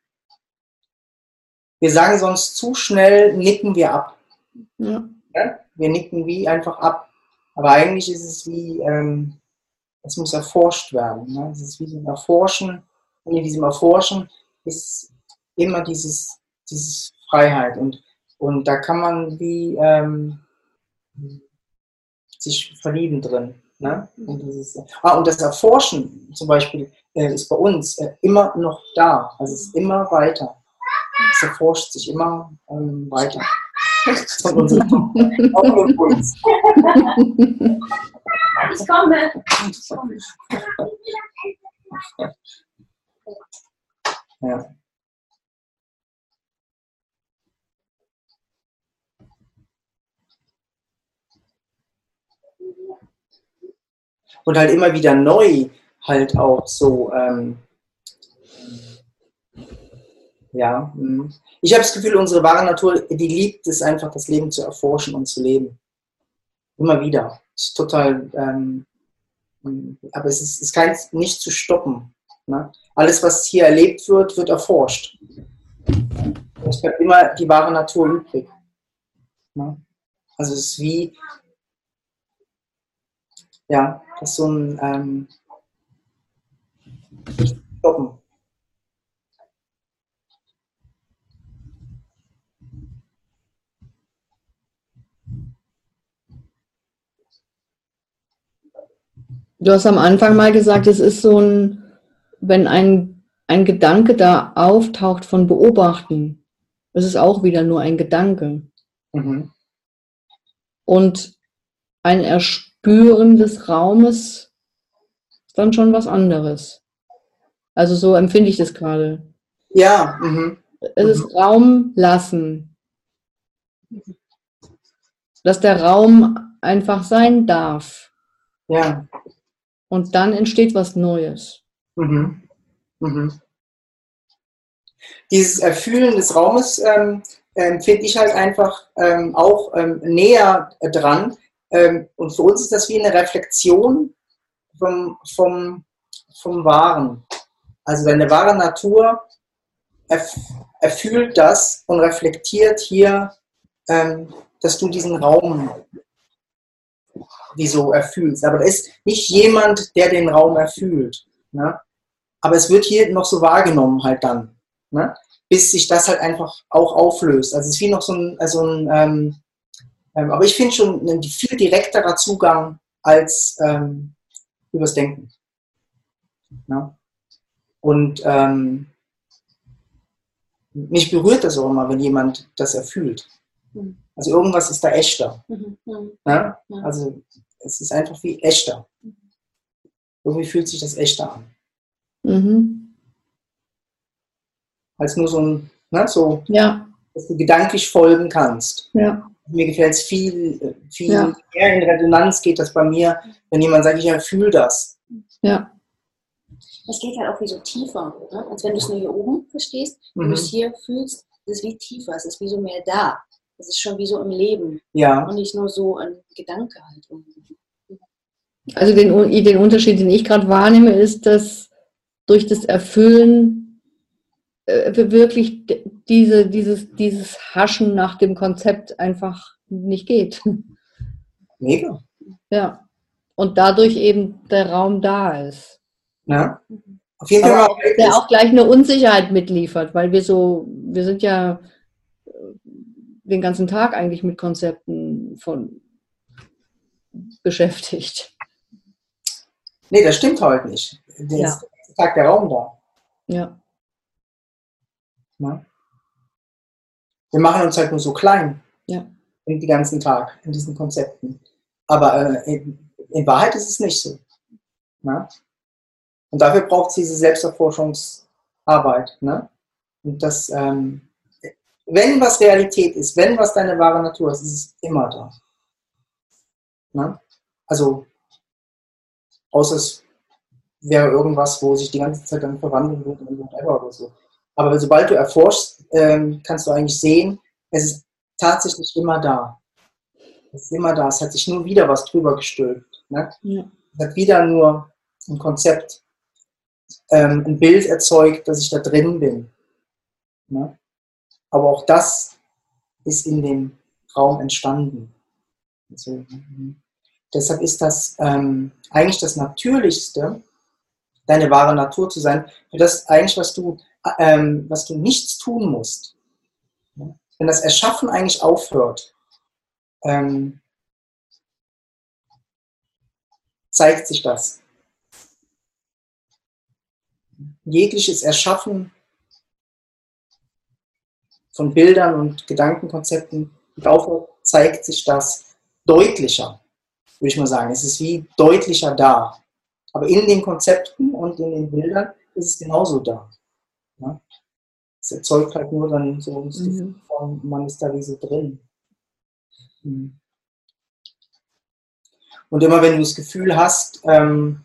wir sagen sonst zu schnell, nicken wir ab. Ja. Ja? Wir nicken wie einfach ab. Aber eigentlich ist es wie, ähm, es muss erforscht werden. Ne? Es ist wie so ein Erforschen. Und in diesem Erforschen ist immer dieses, dieses Freiheit. Und, und da kann man wie ähm, sich verlieben drin. Ne? Und, dieses, ah, und das Erforschen zum Beispiel äh, ist bei uns äh, immer noch da. Also es ist immer weiter. Es erforscht sich immer ähm, weiter. [laughs] Von unserem Impuls. Ich komme. Ich komme. Ja. Und halt immer wieder neu halt auch so, ähm, ja, mm. ich habe das Gefühl, unsere wahre Natur, die liebt es einfach, das Leben zu erforschen und zu leben. Immer wieder. Ist total, ähm, aber es ist, es kann nicht zu stoppen. Ne? Alles, was hier erlebt wird, wird erforscht. Es bleibt immer die wahre Natur übrig. Ne? Also es ist wie, ja, das ist so ein ähm, stoppen. Du hast am Anfang mal gesagt, es ist so ein, wenn ein, ein Gedanke da auftaucht von Beobachten, es ist auch wieder nur ein Gedanke. Mhm. Und ein Erspüren des Raumes ist dann schon was anderes. Also so empfinde ich das gerade. Ja, mhm. Es ist Raum lassen. Dass der Raum einfach sein darf. ja. Und dann entsteht was Neues. Mhm. Mhm. Dieses Erfühlen des Raumes ähm, ähm, finde ich halt einfach ähm, auch ähm, näher dran. Ähm, und für uns ist das wie eine Reflexion vom, vom, vom Wahren. Also deine wahre Natur erf erfühlt das und reflektiert hier, ähm, dass du diesen Raum wie so erfühlst. Aber da ist nicht jemand, der den Raum erfüllt. Ne? Aber es wird hier noch so wahrgenommen halt dann. Ne? Bis sich das halt einfach auch auflöst. Also es ist wie noch so ein, also ein ähm, ähm, aber ich finde schon ein viel direkterer Zugang als ähm, übers Denken. Ne? Und ähm, mich berührt das auch immer, wenn jemand das erfüllt. Mhm. Also irgendwas ist da echter. Mhm. Mhm. Ne? Ja. Also es ist einfach wie echter. Irgendwie fühlt sich das echter an. Mhm. Als nur so ein, ne, so, Ja, dass du gedanklich folgen kannst. ja, Mir gefällt es viel, viel Ja. mehr in Resonanz geht das bei mir, wenn jemand sagt, ich fühle das. ja, Es geht halt auch wie so tiefer, ne? als wenn du es nur hier oben verstehst, wenn Mhm. du es hier fühlst, ist es wie tiefer, es ist wie so mehr da. Es ist schon wie so im Leben Ja, und nicht nur so ein Gedanke halt. irgendwie. Also den, den Unterschied, den ich gerade wahrnehme, ist, dass durch das Erfüllen wirklich d- diese, dieses, dieses Haschen nach dem Konzept einfach nicht geht. mega. Ja. Und dadurch eben der Raum da ist. Ja. Auf jeden Fall mal der auch gleich eine Unsicherheit mitliefert, weil wir so, wir sind ja äh, den ganzen Tag eigentlich mit Konzepten von beschäftigt. Nee, das stimmt heute nicht. Der Ja. ist den ganzen Tag der Raum da. Ja. Ne? Wir machen uns halt nur so klein. Ja. Den ganzen Tag in diesen Konzepten. Aber äh, in, in Wahrheit ist es nicht so. Ne? Und dafür braucht es diese Selbsterforschungsarbeit. Ne? Und das, ähm, wenn was Realität ist, wenn was deine wahre Natur ist, ist es immer da. Ne? Also, außer es wäre irgendwas, wo sich die ganze Zeit dann verwandeln würde in whatever oder so. Aber sobald du erforschst, ähm, kannst du eigentlich sehen, es ist tatsächlich immer da. Es ist immer da. Es hat sich nur wieder was drüber gestülpt. Ne? Ja. Es hat wieder nur ein Konzept, ähm, ein Bild erzeugt, dass ich da drin bin. Ne? Aber auch das ist in dem Raum entstanden. Also, mhm. deshalb ist das ähm, eigentlich das Natürlichste, deine wahre Natur zu sein, für das eigentlich, was du, ähm, was du nichts tun musst. Wenn das Erschaffen eigentlich aufhört, ähm, zeigt sich das. Jegliches Erschaffen von Bildern und Gedankenkonzepten aufhört, zeigt sich das deutlicher, würde ich mal sagen. Es ist wie deutlicher da. Aber in den Konzepten und in den Bildern ist es genauso da. Es erzeugt halt nur dann so das Gefühl Mhm. von, man ist da wie so drin. Mhm. Und immer wenn du das Gefühl hast, ähm,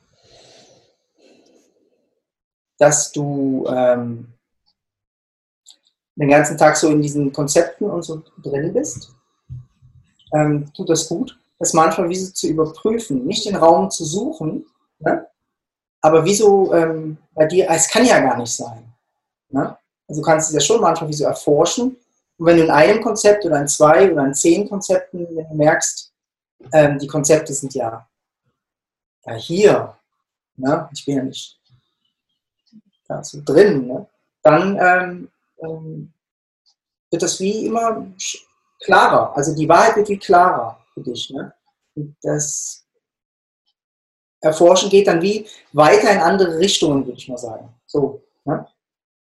dass du ähm, den ganzen Tag so in diesen Konzepten und so drin bist, ähm, tut das gut, das manchmal wie so zu überprüfen, nicht den Raum zu suchen, ne? aber wie so ähm, bei dir, es kann ja gar nicht sein. Also du kannst es ja schon manchmal wie so erforschen. Und wenn du in einem Konzept oder in zwei oder in zehn Konzepten, wenn du merkst, ähm, die Konzepte sind ja, ja hier, ne? ich bin ja nicht da so drin, ne? dann ähm, ähm, wird das wie immer klarer. Also die Wahrheit wird wie klarer für dich. Ne? Und das Erforschen geht dann wie weiter in andere Richtungen, würde ich mal sagen. So, ne?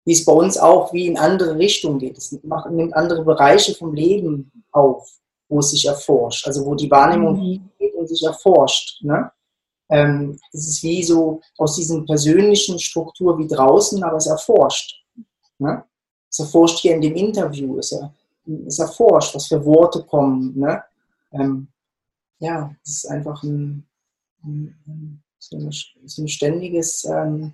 Wie es bei uns auch wie in andere Richtungen geht. Es nimmt andere Bereiche vom Leben auf, wo es sich erforscht. Also wo die Wahrnehmung Mhm. geht und sich erforscht. Ne? Ähm, es ist wie so aus diesen persönlichen Struktur wie draußen, aber es erforscht. Ne? Es erforscht hier in dem Interview, es, er, es erforscht, was für Worte kommen. Ne? Ähm, ja, es ist einfach ein, ein, ein, so, eine, so ein ständiges ähm,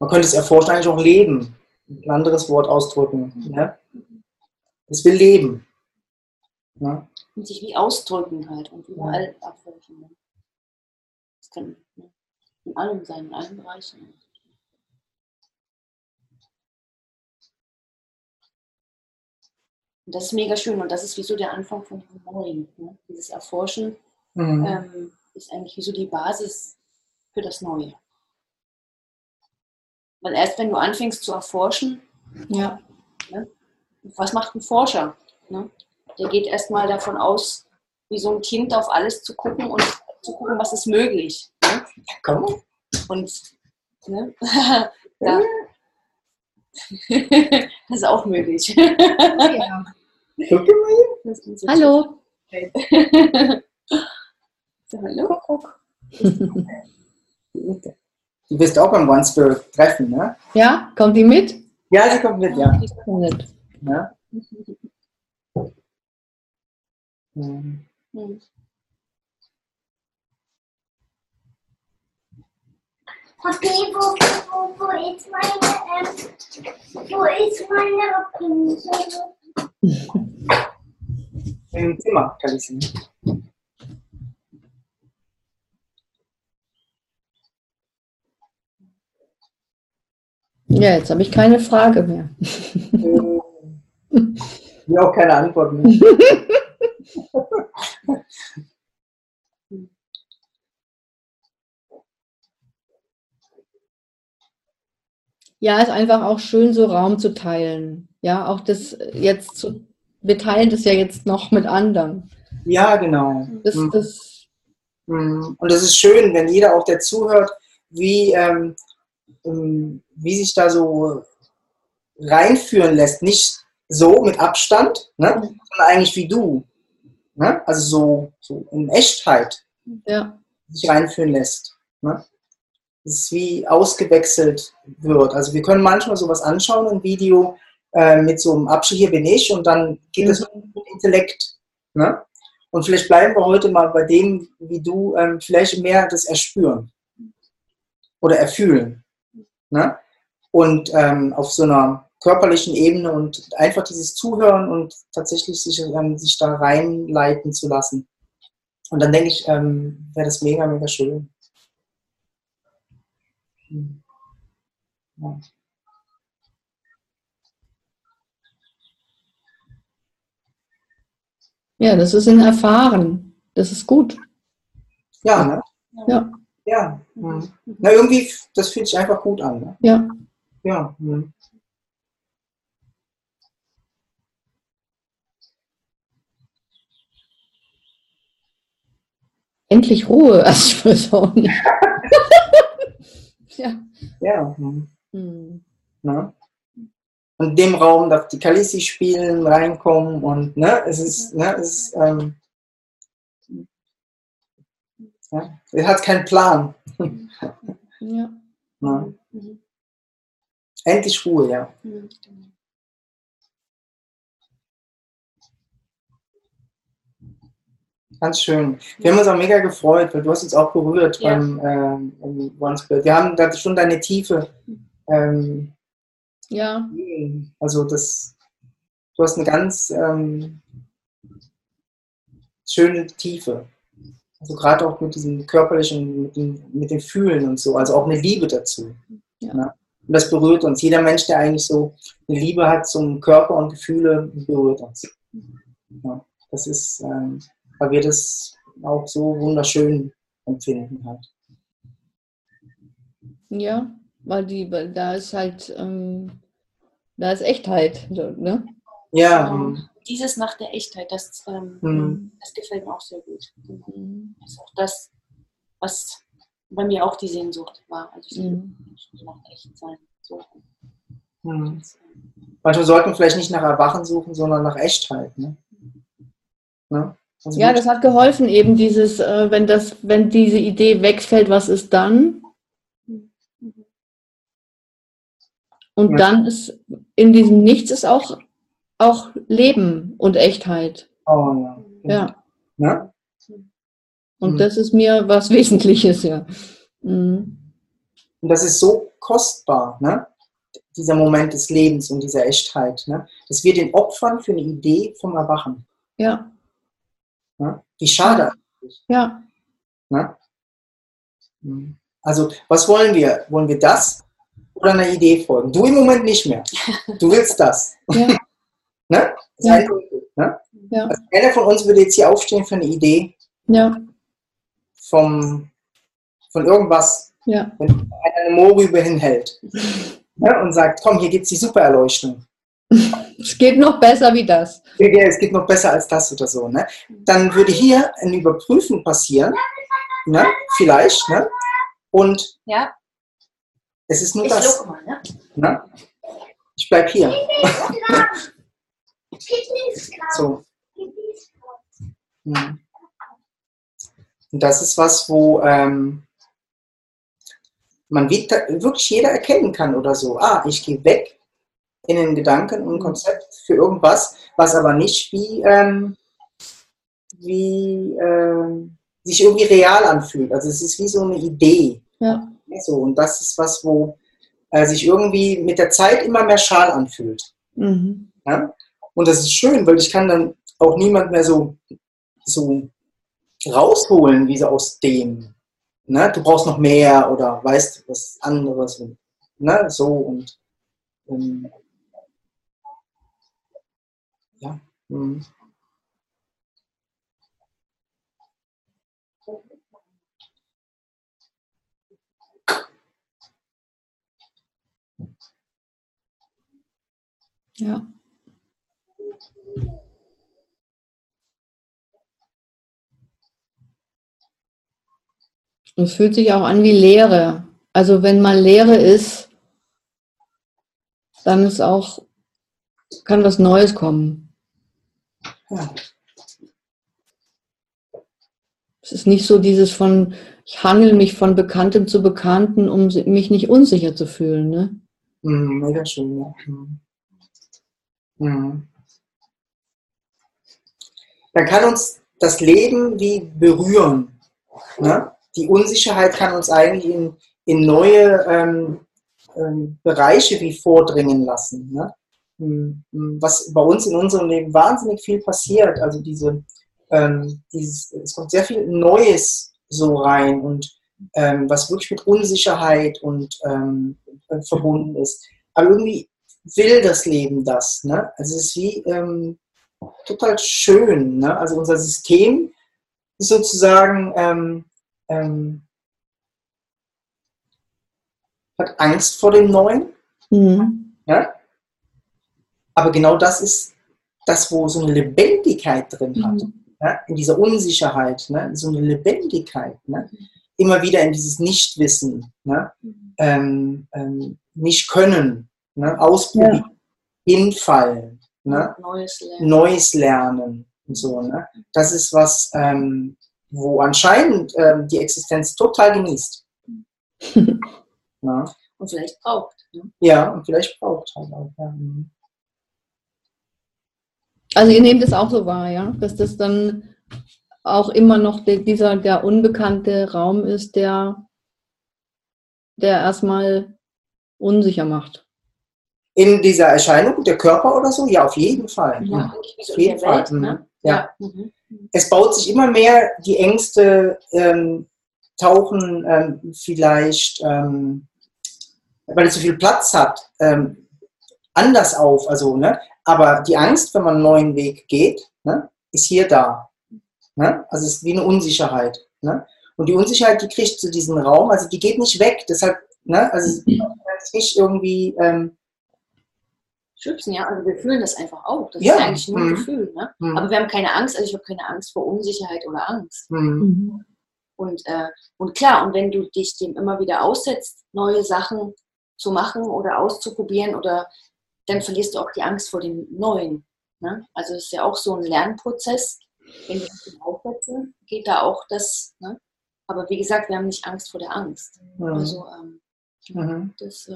Man könnte es erforschen eigentlich auch leben. Ein anderes Wort ausdrücken. Ne? Es will leben. Ne? Und sich wie ausdrücken halt und überall abweichen. Ne? Das kann ne? in allem sein, in allen Bereichen. Und das ist mega schön und das ist wie so der Anfang von diesem Neuen. Ne? Dieses Erforschen Mhm. ähm, ist eigentlich wie so die Basis für das Neue. Weil erst wenn du anfängst zu erforschen, Ja. was macht ein Forscher? Ne? Der geht erstmal davon aus, wie so ein Kind auf alles zu gucken und zu gucken, was ist möglich. Ne? Komm. Und ne? [laughs] ja. [laughs] das ist auch möglich. ja. [laughs] Guck dir mal hier. Das ist so Hallo. Hallo. [laughs] Du wirst auch beim One Spirit treffen, ne? Ja, kommt die mit? Ja, sie kommt mit, ja. Ja. Mhm. Okay, wo, wo, wo ist meine, ähm, wo ist meine Pinsel? Im Zimmer kann ich sie. Ja, jetzt habe ich keine Frage mehr. Mir auch keine Antwort mehr. [laughs] Ja, ist einfach auch schön, so Raum zu teilen. Ja, auch das jetzt zu, wir teilen das ja jetzt noch mit anderen. Ja, genau. Das, Mhm. das, Mm, Und es ist schön, wenn jeder auch, der zuhört, wie, ähm, wie sich da so reinführen lässt. Nicht so mit Abstand, ne? sondern eigentlich wie du. Ne? Also so, so in Echtheit ja, sich reinführen lässt. Ne? Das ist wie ausgewechselt wird. Also wir können manchmal sowas anschauen, ein Video äh, mit so einem Abschied, hier bin ich, und dann geht es mit dem Intellekt. Ne? Und vielleicht bleiben wir heute mal bei dem, wie du, ähm, vielleicht mehr das Erspüren oder Erfühlen. Ne? Und ähm, auf so einer körperlichen Ebene und einfach dieses Zuhören und tatsächlich sich, ähm, sich da reinleiten zu lassen. Und dann denke ich, ähm, wäre das mega, mega schön. Hm. Ja. Ja, das ist ein Erfahren. Das ist gut. Ja, ne? Ja. Ja. Hm. Na, irgendwie, das fühlt sich einfach gut an. Ne? Ja. Ja. Hm. Endlich Ruhe. Also ich weiß auch nicht. ja. Ja. Hm. Hm. Ne? Und dem Raum darf die Kalisi spielen, reinkommen und ne, es ist, ne, es ist, ähm, ja, er hat keinen Plan. Ja. Ne? Endlich Ruhe, ja. Ganz schön. Wir haben uns auch mega gefreut, weil du hast uns auch berührt Ja. beim ähm, im One-Spirit. Wir haben da schon deine Tiefe. Ähm, Ja. also das, du hast eine ganz ähm, schöne Tiefe. Also gerade auch mit diesem körperlichen, mit dem, mit dem Fühlen und so, also auch eine Liebe dazu. Ja. Ne? Und das berührt uns. Jeder Mensch, der eigentlich so eine Liebe hat zum Körper und Gefühle, berührt uns. Ja, das ist, ähm, weil wir das auch so wunderschön empfinden halt. Ja, weil die, weil da ist halt, ähm, da ist Echtheit, ne? Ja, ähm, Dieses nach der Echtheit, das, ähm, Mhm. das gefällt mir auch sehr gut. Mhm. Das ist auch das, was bei mir auch die Sehnsucht war. Also ich Mhm. nach echt sein. So. hm. Manchmal sollten wir vielleicht nicht nach Erwachen suchen, sondern nach Echtheit. Ne? Ne? Also Ja, das hat geholfen, eben dieses, äh, wenn das, wenn diese Idee wegfällt, was ist dann? Und Ja. dann ist in diesem Nichts ist auch, auch Leben und Echtheit. oh, ja. Ja. Ne? Und Mhm. das ist mir was [laughs] Wesentliches, ja. Mhm. Und das ist so kostbar, ne? dieser Moment des Lebens und dieser Echtheit, ne? dass wir den opfern für eine Idee vom Erwachen. Ja, Ne? Wie schade. ja, Ne? Mhm. Also, was wollen wir? Wollen wir das oder einer Idee folgen? Du im Moment nicht mehr. [laughs] Du willst das. ja, Ne? Das ist Ja. ne? ja, Also, keiner von uns würde jetzt hier aufstehen für eine Idee ja, vom, von irgendwas, ja, wenn einer eine Mohrrübe hinhält ne? und sagt, komm, hier gibt es die Supererleuchtung. Es geht noch besser wie das. Ja, es geht noch besser als das oder so. Ne? Dann würde hier ein Überprüfen passieren, ne? vielleicht, ne? und Ja, es ist nur ich das. mal, ne? Ne? Ich bleib hier. Lieblingskraft. So. Mhm. Und das ist was, wo ähm, man wirklich jeder erkennen kann oder so. Ah, ich gehe weg in den Gedanken und ein Konzept für irgendwas, was aber nicht wie, ähm, wie ähm, sich irgendwie real anfühlt. Also es ist wie so eine Idee. Ja, So, und das ist was, wo äh, sich irgendwie mit der Zeit immer mehr schal anfühlt. mhm. Ja? Und das ist schön, weil ich kann dann auch niemand mehr so, so rausholen, wie so aus dem. Ne? Du brauchst noch mehr oder weißt was anderes. Und, ne? So und ähm, ja. hm. ja. Es fühlt sich auch an wie Leere. Also wenn mal Leere ist, dann ist auch, kann was Neues kommen. Ja. Es ist nicht so dieses von, ich hangel mich von Bekanntem zu Bekannten, um mich nicht unsicher zu fühlen. Ne? Hm, mega schön, ja. Hm. Dann kann uns das Leben wie berühren. Ne? Die Unsicherheit kann uns eigentlich in, in neue ähm, ähm, Bereiche wie vordringen lassen. Ne? Hm, hm, was bei uns in unserem Leben wahnsinnig viel passiert. Also diese, ähm, dieses, es kommt sehr viel Neues so rein und ähm, was wirklich mit Unsicherheit und ähm, verbunden ist. Aber irgendwie will das Leben das. Ne? Also es ist wie ähm, total schön. Ne? Also unser System ist sozusagen ähm, ähm, hat Angst vor dem Neuen. Mhm. Ja? Aber genau das ist das, wo so eine Lebendigkeit drin hat. Mhm. Ja? In dieser Unsicherheit, ne? so eine Lebendigkeit. Ne? Immer wieder in dieses Nichtwissen, ne? Mhm. ähm, ähm, nicht können, ne? ausprobieren, ja. hinfallen, ne? Neues lernen. Neues lernen und so. Ne? Das ist was, ähm, wo anscheinend ähm, die Existenz total genießt. ja. [laughs] Und vielleicht braucht. Ne? Ja, und vielleicht braucht halt auch. Ja. Mhm. Also ihr nehmt es auch so wahr, ja, dass das dann auch immer noch der, dieser der unbekannte Raum ist, der, der erstmal unsicher macht. In dieser Erscheinung, der Körper oder so? Ja, auf jeden Fall. Ja, mhm. auf jeden Fall. Welt, ne? ja. Mhm. Es baut sich immer mehr, die Ängste ähm, tauchen ähm, vielleicht, ähm, weil es so viel Platz hat, ähm, anders auf. Also, ne? Aber die Angst, wenn man einen neuen Weg geht, ne, ist hier da. Ne? Also es ist wie eine Unsicherheit. Ne? Und die Unsicherheit, die kriegt zu diesem Raum, also die geht nicht weg. Deshalb, ne, also es ist nicht irgendwie ähm, schützen, ja. Also wir fühlen das einfach auch. Das ja. ist eigentlich nur ein mhm. Gefühl. Ne? Mhm. Aber wir haben keine Angst, also ich habe keine Angst vor Unsicherheit oder Angst. Mhm. Und, äh, und klar, und wenn du dich dem immer wieder aussetzt, neue Sachen zu machen oder auszuprobieren oder dann verlierst du auch die Angst vor dem Neuen. Ne? Also es ist ja auch so ein Lernprozess. Wenn ich das aufsetze, geht da auch das. Ne? Aber wie gesagt, wir haben nicht Angst vor der Angst. Mhm. Also ähm, mhm. das,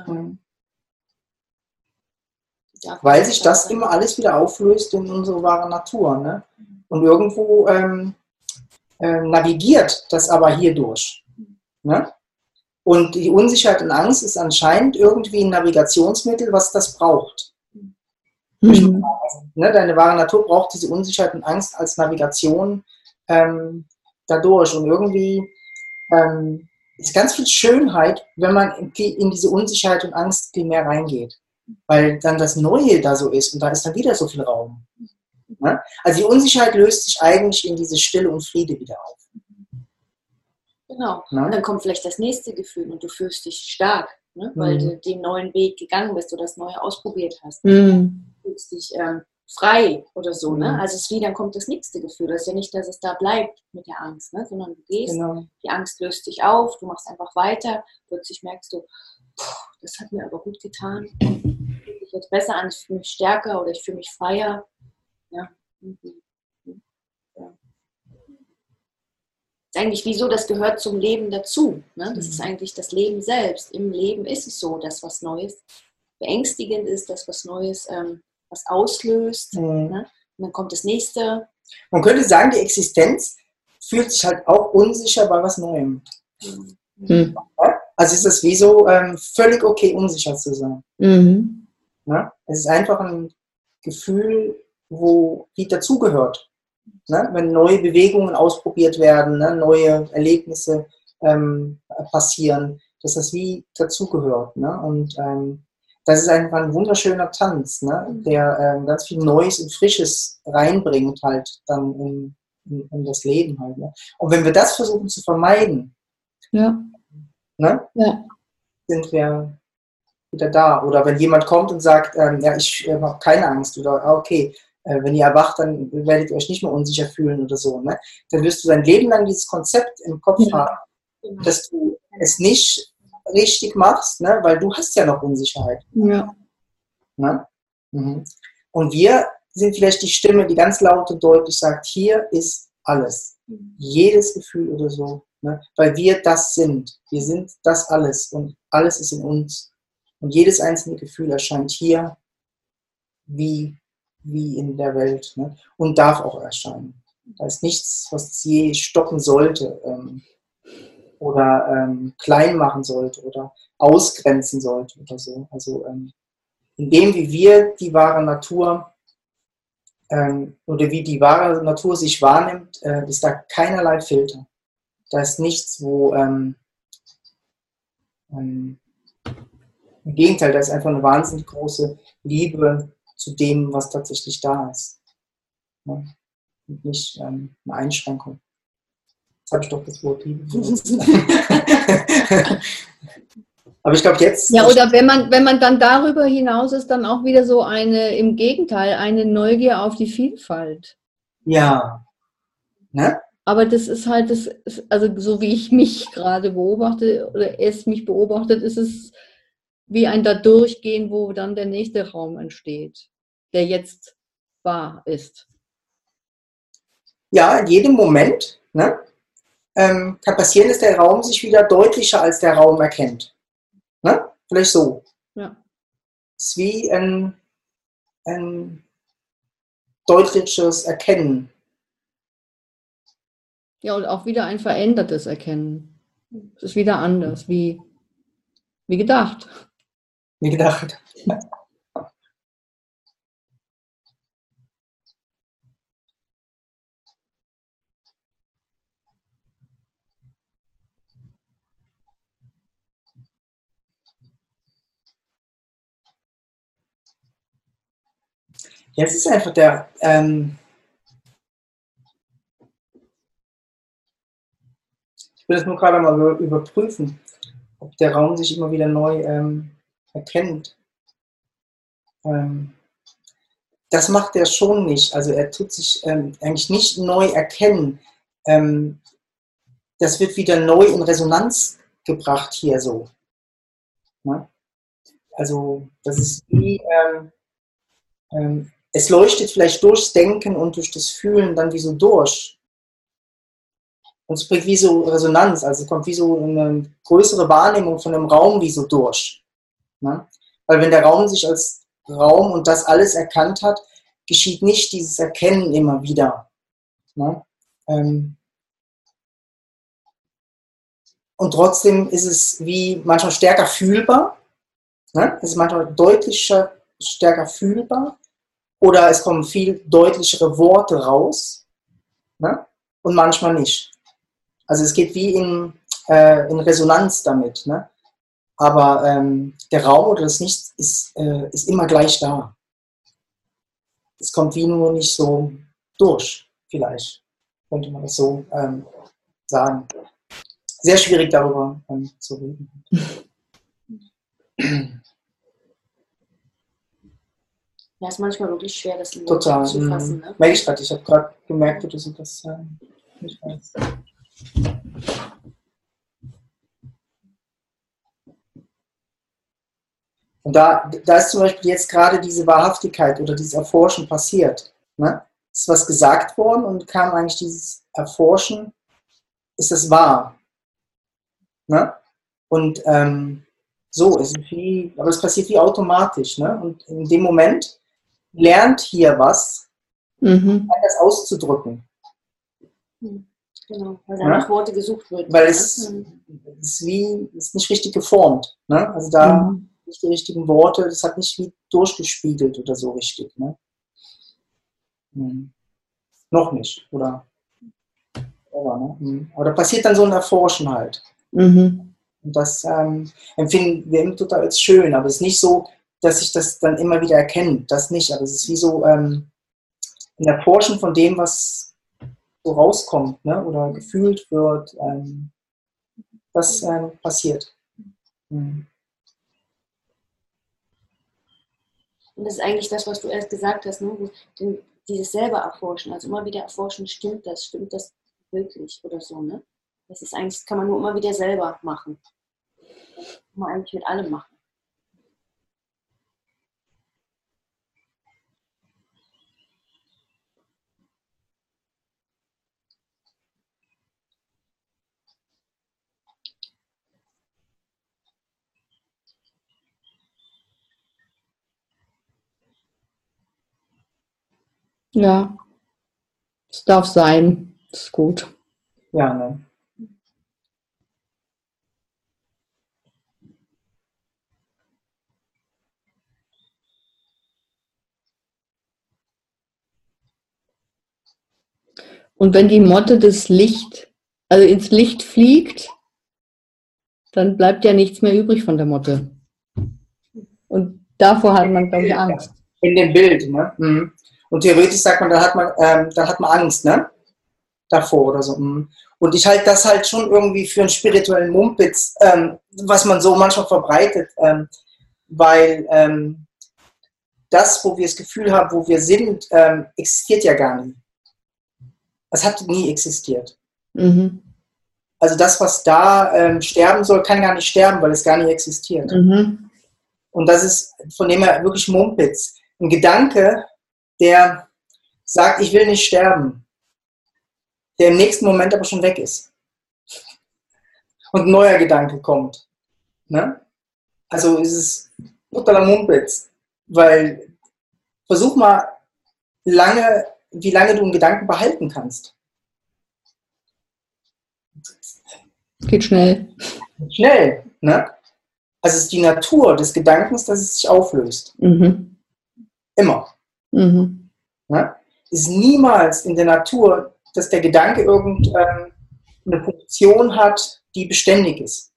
ähm, Weil sich das immer alles wieder auflöst in unsere wahre Natur. Ne? Und irgendwo ähm, äh, navigiert das aber hierdurch. Ne? Und die Unsicherheit und Angst ist anscheinend irgendwie ein Navigationsmittel, was das braucht. Mhm. Ne, deine wahre Natur braucht diese Unsicherheit und Angst als Navigation ähm, dadurch. Und irgendwie ähm, ist ganz viel Schönheit, wenn man in, in diese Unsicherheit und Angst viel mehr reingeht. Weil dann das Neue da so ist und da ist dann wieder so viel Raum. Ne? Also die Unsicherheit löst sich eigentlich in diese Stille und Friede wieder auf. Genau. Na? Und dann kommt vielleicht das nächste Gefühl und du fühlst dich stark, ne? weil mhm. du den neuen Weg gegangen bist oder das Neue ausprobiert hast. Mhm. Du fühlst dich ähm, frei oder so. Ne? Mhm. Also es ist wie, dann kommt das nächste Gefühl. Das ist ja nicht, dass es da bleibt mit der Angst, ne? sondern du gehst, genau. die Angst löst dich auf, du machst einfach weiter, plötzlich merkst du, das hat mir aber gut getan. Ich fühle mich jetzt besser an, ich fühle mich stärker oder ich fühle mich freier. Ja. Ist eigentlich wieso, das gehört zum Leben dazu. Ne? Das ist mhm. eigentlich das Leben selbst. Im Leben ist es so, dass was Neues beängstigend ist, dass was Neues ähm, was auslöst. Mhm. Ne? Und dann kommt das nächste. Man könnte sagen, die Existenz fühlt sich halt auch unsicher bei was Neuem. Mhm. Mhm. Also ist es wie so ähm, völlig okay, unsicher zu sein. Mhm. Ja? Es ist einfach ein Gefühl, wo die dazugehört. Ne? Wenn neue Bewegungen ausprobiert werden, ne? neue Erlebnisse ähm, passieren, dass das wie dazugehört. Ne? Und ähm, das ist einfach ein wunderschöner Tanz, ne? der ähm, ganz viel Neues und Frisches reinbringt halt dann in, in, in das Leben halt. Ne? Und wenn wir das versuchen zu vermeiden, ja. Ne? Ja. sind wir wieder da. Oder wenn jemand kommt und sagt, ähm, ja, ich äh, habe keine Angst oder ah, okay, äh, wenn ihr erwacht, dann werdet ihr euch nicht mehr unsicher fühlen oder so. Ne? Dann wirst du dein Leben lang dieses Konzept im Kopf ja. haben, dass du es nicht richtig machst, ne? weil du hast ja noch Unsicherheit. Ja. Ne? Mhm. Und wir sind vielleicht die Stimme, die ganz laut und deutlich sagt, hier ist alles. Mhm. Jedes Gefühl oder so. Ne? Weil wir das sind. Wir sind das alles und alles ist in uns. Und jedes einzelne Gefühl erscheint hier wie wie in der Welt ne? und darf auch erscheinen. Da ist nichts, was je stoppen sollte ähm, oder ähm, klein machen sollte oder ausgrenzen sollte oder so. Also ähm, in dem, wie wir die wahre Natur ähm, oder wie die wahre Natur sich wahrnimmt, äh, ist da keinerlei Filter. Da ist nichts, wo ähm, ähm, im Gegenteil, da ist einfach eine wahnsinnig große Liebe zu dem, was tatsächlich da ist. Ja? Und nicht ähm, eine Einschränkung. Jetzt habe ich doch das Wort Liebe. [laughs] Aber ich glaube jetzt. Ja, oder wenn man, wenn man dann darüber hinaus ist, dann auch wieder so eine, im Gegenteil, eine Neugier auf die Vielfalt. Ja. Ne? Aber das ist halt das, also so wie ich mich gerade beobachte oder es mich beobachtet, ist es wie ein da durchgehen, wo dann der nächste Raum entsteht, der jetzt wahr ist. Ja, in jedem Moment ne, ähm, kann passieren, dass der Raum sich wieder deutlicher als der Raum erkennt. Ne? Vielleicht so. Ja. Es ist wie ein, ein deutliches Erkennen. Ja, und auch wieder ein verändertes Erkennen. Es ist wieder anders, wie, wie gedacht. Wie gedacht. Es ist einfach der, ähm, ich will das nur gerade mal über, überprüfen, ob der Raum sich immer wieder neu ähm, erkennt. Ähm, das macht er schon nicht. Also er tut sich ähm, eigentlich nicht neu erkennen. Ähm, das wird wieder neu in Resonanz gebracht hier so. Ne? Also das ist wie, ähm, ähm, es leuchtet vielleicht durchs Denken und durch das Fühlen dann wie so durch. Und es bringt wie so Resonanz, also es kommt wie so eine größere Wahrnehmung von einem Raum wie so durch. Ne? Weil wenn der Raum sich als Raum und das alles erkannt hat, geschieht nicht dieses Erkennen immer wieder. Ne? Ähm und trotzdem ist es wie manchmal stärker fühlbar. Ne? Es ist manchmal deutlicher, stärker fühlbar. Oder es kommen viel deutlichere Worte raus ne? und manchmal nicht. Also es geht wie in, äh, in Resonanz damit. Ne? Aber ähm, der Raum oder das Nichts ist, äh, ist immer gleich da. Es kommt wie nur nicht so durch, vielleicht, könnte man das so ähm, sagen. Sehr schwierig darüber ähm, zu reden. Ja, ist manchmal wirklich schwer, das in Total. Worte zu fassen. Mhm. Ne? Ich gerade. Ich habe gerade gemerkt, dass du das äh, nicht weißt. Und da, da ist zum Beispiel jetzt gerade diese Wahrhaftigkeit oder dieses Erforschen passiert. Ne? Ist was gesagt worden und kam eigentlich dieses Erforschen, ist das wahr? Ne? Und ähm, so, es ist wie, aber es passiert wie automatisch. Ne? Und in dem Moment lernt hier was, Mhm. das auszudrücken. Genau, weil Ja? da nach Worte gesucht wird. Weil es, Mhm. es ist wie, es ist nicht richtig geformt. Ne? Also da Mhm. nicht die richtigen Worte, das hat nicht wie durchgespiegelt oder so richtig. Ne? Hm. Noch nicht, oder? Aber, ne? Hm. Aber da passiert dann so ein Erforschen halt. Mhm. Und das ähm, empfinden wir immer total als schön, aber es ist nicht so, dass sich das dann immer wieder erkennt. Das nicht, aber es ist wie so ähm, ein Erforschen von dem, was so rauskommt ne? oder gefühlt wird. Ähm, das ähm, passiert. Hm. Und das ist eigentlich das, was du erst gesagt hast, ne? Den, dieses selber erforschen, also immer wieder erforschen, stimmt das, stimmt das wirklich oder so, ne? Das ist eigentlich, das kann man nur immer wieder selber machen. Das kann man eigentlich mit allem machen. Ja. Es darf sein. Das ist gut. Ja, ne? Und wenn die Motte das Licht, also ins Licht fliegt, dann bleibt ja nichts mehr übrig von der Motte. Und davor hat man, glaube ich, Angst. In dem Bild, ne? Mhm. Und theoretisch sagt man, da hat man, ähm, da hat man Angst, ne? Davor oder so. Mhm. Und ich halte das halt schon irgendwie für einen spirituellen Mumpitz, ähm, was man so manchmal verbreitet, ähm, weil ähm, das, wo wir das Gefühl haben, wo wir sind, ähm, existiert ja gar nicht. Es hat nie existiert. Mhm. Also das, was da ähm, sterben soll, kann gar nicht sterben, weil es gar nicht existiert. Mhm. Und das ist von dem her wirklich Mumpitz. Ein Gedanke, der sagt, ich will nicht sterben, der im nächsten Moment aber schon weg ist. Und ein neuer Gedanke kommt. Ne? Also ist es totaler Mumpitz. Weil versuch mal lange, wie lange du einen Gedanken behalten kannst. Geht schnell. Schnell. Ne? Also es ist die Natur des Gedankens, dass es sich auflöst. Mhm. Immer. Mhm. Ne? Es ist niemals in der Natur, dass der Gedanke irgendeine Funktion hat, die beständig ist.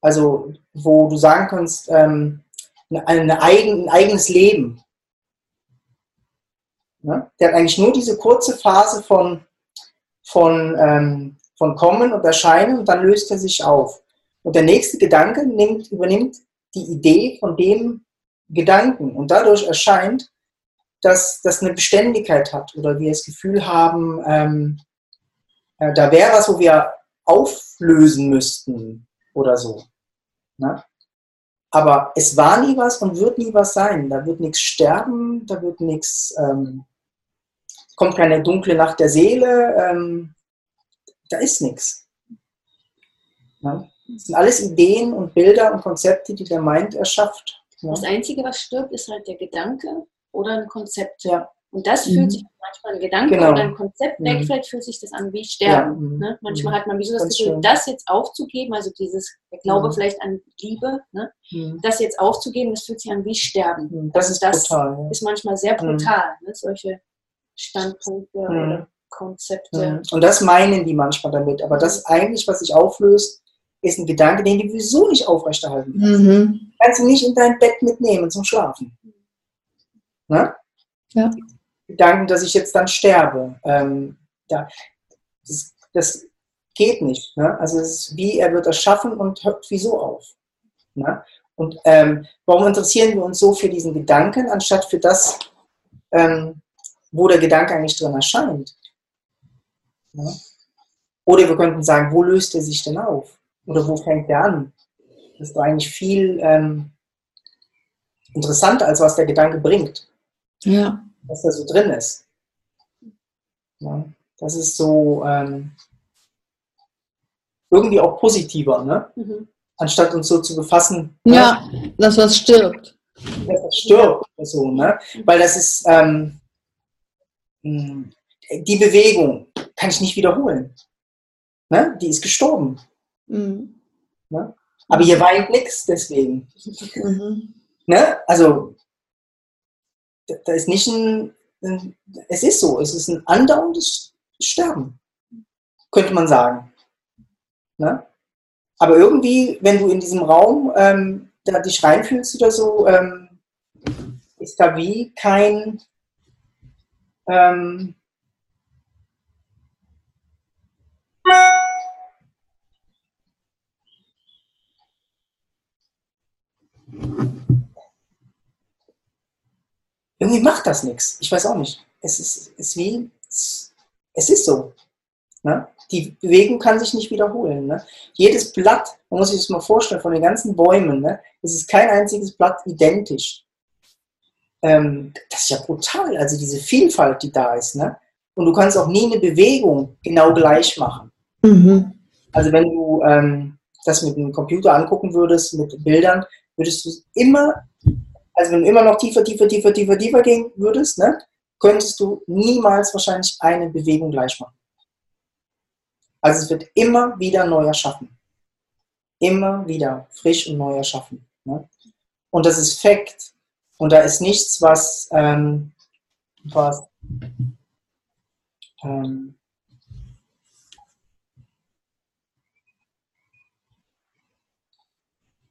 Also wo du sagen kannst, ähm, eine eigen, ein eigenes Leben. Ne? Der hat eigentlich nur diese kurze Phase von, von, ähm, von Kommen und Erscheinen und dann löst er sich auf. Und der nächste Gedanke nimmt, übernimmt die Idee von dem Gedanken und dadurch erscheint, dass das eine Beständigkeit hat oder wir das Gefühl haben, ähm, äh, da wäre was, wo wir auflösen müssten oder so. Ne? Aber es war nie was und wird nie was sein. Da wird nichts sterben, da wird nichts, ähm, kommt keine dunkle Nacht der Seele, ähm, da ist nichts. Ne? Das sind alles Ideen und Bilder und Konzepte, die der Mind erschafft. Ja. Das Einzige, was stirbt, ist halt der Gedanke oder ein Konzept. Ja. Und das Mhm. fühlt sich manchmal ein Gedanke Genau. oder ein Konzept Mhm. wegfällt, fühlt sich das an wie Ja, Sterben. mhm. Ne? Manchmal Mhm. hat man wie so das Gefühl, schön. das jetzt aufzugeben, also dieses, der Glaube Mhm. vielleicht an Liebe, ne? Das jetzt aufzugeben, das fühlt sich an wie Sterben. Das ist das brutal. Ja. ist manchmal sehr brutal, ne? solche Standpunkte oder Konzepte. Und das meinen die manchmal damit. Aber das eigentlich, was sich auflöst, ist ein Gedanke, den du sowieso nicht aufrechterhalten kannst. Mhm. Kannst du nicht in dein Bett mitnehmen zum Schlafen. Ne? Ja. Gedanken, dass ich jetzt dann sterbe. Ähm, da, das, das geht nicht. Ne? Also es ist wie, er wird erschaffen und hört wieso auf. Ne? Und ähm, warum interessieren wir uns so für diesen Gedanken, anstatt für das, ähm, wo der Gedanke eigentlich drin erscheint? Ne? Oder wir könnten sagen, wo löst er sich denn auf? Oder wo fängt er an? Das ist eigentlich viel ähm, interessanter, als was der Gedanke bringt, Ja. was da so drin ist. Ja, das ist so ähm, irgendwie auch positiver, ne? Mhm. anstatt uns so zu befassen, Ja, das was stirbt. dass das stirbt oder so. Ne? Weil das ist ähm, mh, die Bewegung, kann ich nicht wiederholen. Ne? Die ist gestorben. Mhm. Aber hier weint nichts deswegen. Mhm. Ne? Also, da, da ist nicht ein, ein, es ist so, es ist ein andauerndes Sterben, könnte man sagen. Ne? Aber irgendwie, wenn du in diesem Raum ähm, da dich reinfühlst oder so, ähm, ist da wie kein, ähm, irgendwie macht das nichts. Ich weiß auch nicht. Es ist, ist wie, es, es ist so. Ne? Die Bewegung kann sich nicht wiederholen. Ne? Jedes Blatt, man muss sich das mal vorstellen, von den ganzen Bäumen, ne? es ist kein einziges Blatt identisch. Ähm, das ist ja brutal, also diese Vielfalt, die da ist. Ne? Und du kannst auch nie eine Bewegung genau gleich machen. Mhm. Also wenn du ähm, das mit einem Computer angucken würdest, mit Bildern, würdest du immer, also wenn du immer noch tiefer, tiefer, tiefer, tiefer, tiefer gehen würdest, ne, könntest du niemals wahrscheinlich eine Bewegung gleich machen. Also es wird immer wieder neu erschaffen. Immer wieder frisch und neu erschaffen. Ne? Und das ist Fakt. Und da ist nichts, was, ähm, was ähm,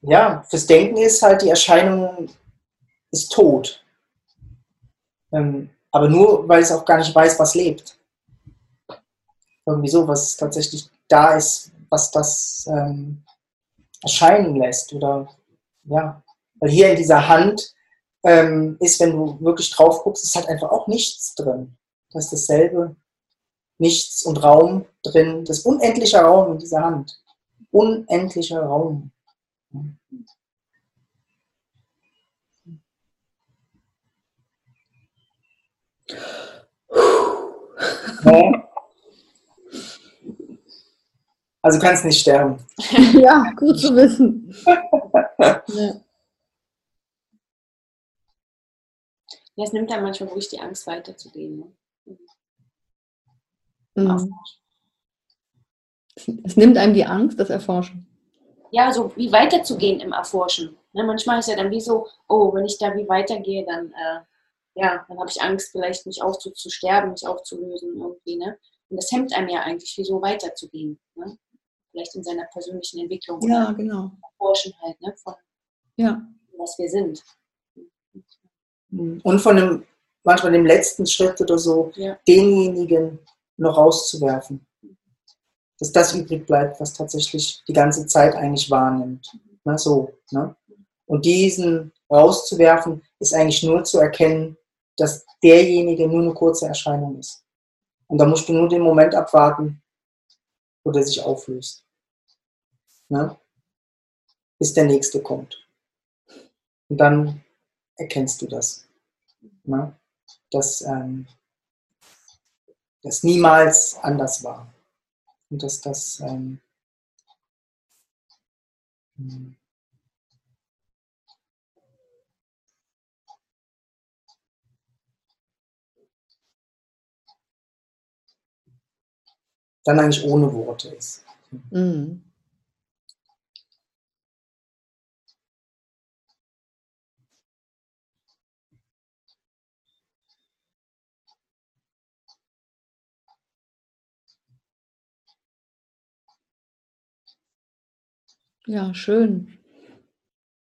ja, fürs Denken ist halt die Erscheinung ist tot. Ähm, aber nur, weil es auch gar nicht weiß, was lebt. Irgendwie so, was tatsächlich da ist, was das ähm, erscheinen lässt. Oder ja, weil hier in dieser Hand ähm, ist, wenn du wirklich drauf guckst, ist halt einfach auch nichts drin. Das ist dasselbe. Nichts und Raum drin. Das unendliche Raum in dieser Hand. Unendlicher Raum. [laughs] Also kannst nicht sterben. [laughs] Ja, gut zu wissen. [laughs] Ja. Ja, es nimmt dann manchmal wirklich die Angst weiterzugehen. Ne? Mhm. Es nimmt einem die Angst, das Erforschen. Ja, so wie weiterzugehen im Erforschen. Ne? Manchmal ist ja dann wie so, oh, wenn ich da wie weitergehe, dann, äh, ja, dann habe ich Angst, vielleicht mich auch zu, zu sterben, mich aufzulösen irgendwie. Ne? Und das hemmt einem ja eigentlich, wie so weiterzugehen. Ne? Vielleicht in seiner persönlichen Entwicklung. Ja, oder genau. Erforschen halt, ne? von Ja. was wir sind. Und von dem, manchmal dem letzten Schritt oder so, Ja. denjenigen noch rauszuwerfen. Dass das übrig bleibt, was tatsächlich die ganze Zeit eigentlich wahrnimmt. Na, so, ne? Und diesen rauszuwerfen, ist eigentlich nur zu erkennen, dass derjenige nur eine kurze Erscheinung ist. Und da musst du nur den Moment abwarten, wo der sich auflöst. Ne? Bis der nächste kommt. Und dann erkennst du das. Ne? Dass ähm, das niemals anders war. Und dass das ähm, dann eigentlich ohne Worte ist. Mhm. Ja, schön.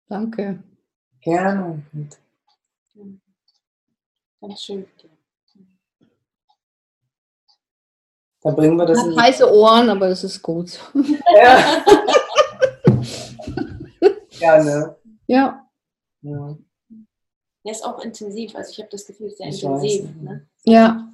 Danke. Gerne. Ganz schön. Dann bringen wir das in Hat die heiße Ohren, aber es ist gut. ja. [laughs] Gerne. Ja, Ja. Der ist auch intensiv, also ich habe das Gefühl, sehr Ich intensiv. weiß, Ne? ja.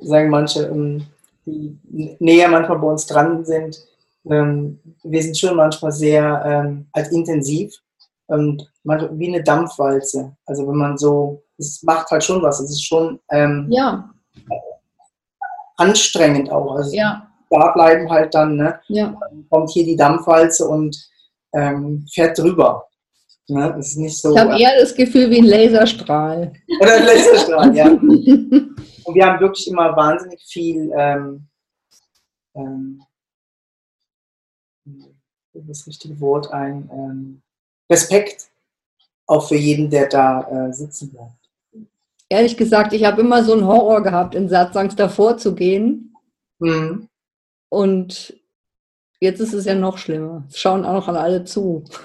sagen manche, ähm, die näher manchmal bei uns dran sind, ähm, wir sind schon manchmal sehr ähm, halt intensiv und wie eine Dampfwalze. Also wenn man so, es macht halt schon was, es ist schon ähm, Ja, anstrengend auch. Also ja, da bleiben halt dann, ne, ja. kommt hier die Dampfwalze und ähm, fährt drüber. Ne? Es ist nicht so. Ich habe eher das Gefühl wie ein Laserstrahl. Oder ein Laserstrahl, ja. [laughs] Und wir haben wirklich immer wahnsinnig viel ähm, ähm, das richtige Wort ein, ähm, Respekt auch für jeden, der da äh, sitzen bleibt. Ehrlich gesagt, ich habe immer so einen Horror gehabt, in Satzangst davor zu gehen. Mhm. Und jetzt ist es ja noch schlimmer. Es schauen auch noch alle zu. [laughs]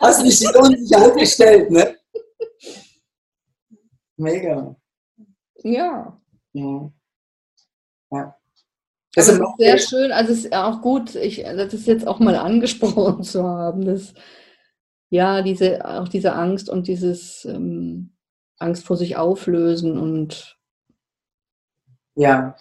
Hast dich in Unsicherheit gestellt, ne? Mega. Ja. Ja. ja. Das Das ist sehr schön. Also es ist auch gut, ich, das ist jetzt auch mal angesprochen [laughs] zu haben. Dass, ja, diese, auch diese Angst und dieses ähm, Angst vor sich auflösen und Ja.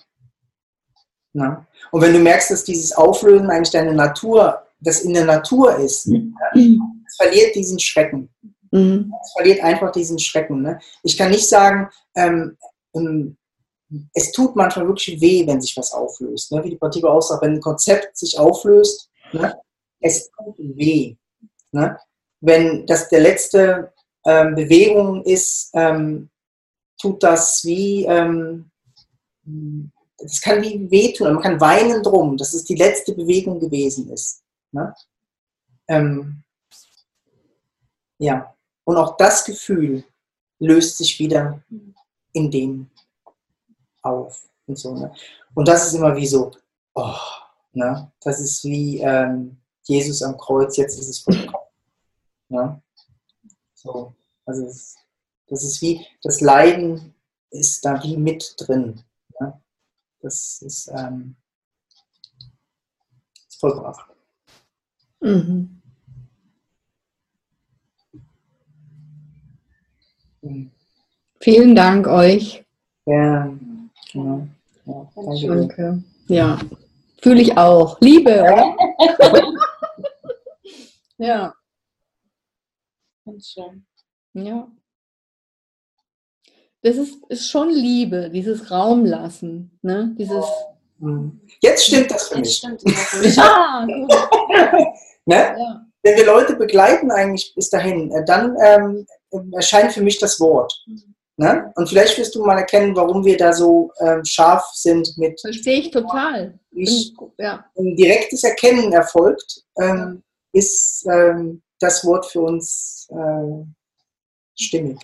Na? Und wenn du merkst, dass dieses Auflösen eigentlich deine Natur, das in der Natur ist, es verliert diesen Schrecken. Mhm. Es verliert einfach diesen Schrecken. Ne? Ich kann nicht sagen, ähm, ähm, es tut manchmal wirklich weh, wenn sich was auflöst. Ne? Wie die Partiba auch sagt, wenn ein Konzept sich auflöst, ne? es tut weh. Ne? Wenn das der letzte ähm, Bewegung ist, ähm, tut das wie, ähm, das kann wie wehtun, man kann weinen drum, dass es die letzte Bewegung gewesen ist. Ne? Ähm, ja, und auch das Gefühl löst sich wieder in dem auf. Und, so, ne? und das ist immer wie so, oh, ne? das ist wie ähm, Jesus am Kreuz, jetzt ist es vollkommen. Ne? So, also es, das ist wie, das Leiden ist da wie mit drin. Ne? Das ist, ähm, ist vollbracht. Mhm. Mhm. Vielen Dank euch. Ja, genau. Ja, danke. danke. Ja, fühle ich auch. Liebe, [laughs] ja. Ganz schön. Ja. Das ist, ist schon Liebe, dieses Raumlassen. Ne? Dieses, mhm. Jetzt stimmt das für mich. Jetzt stimmt das für mich. [laughs] ah, gut. [laughs] ne? ja. Wenn wir Leute begleiten eigentlich bis dahin, äh, dann ähm, erscheint für mich das Wort. Mhm. Ne? Und vielleicht wirst du mal erkennen, warum wir da so ähm, scharf sind mit. Verstehe ich total. Ich, ja. Ein direktes Erkennen erfolgt, ähm, ist ähm, das Wort für uns äh, stimmig.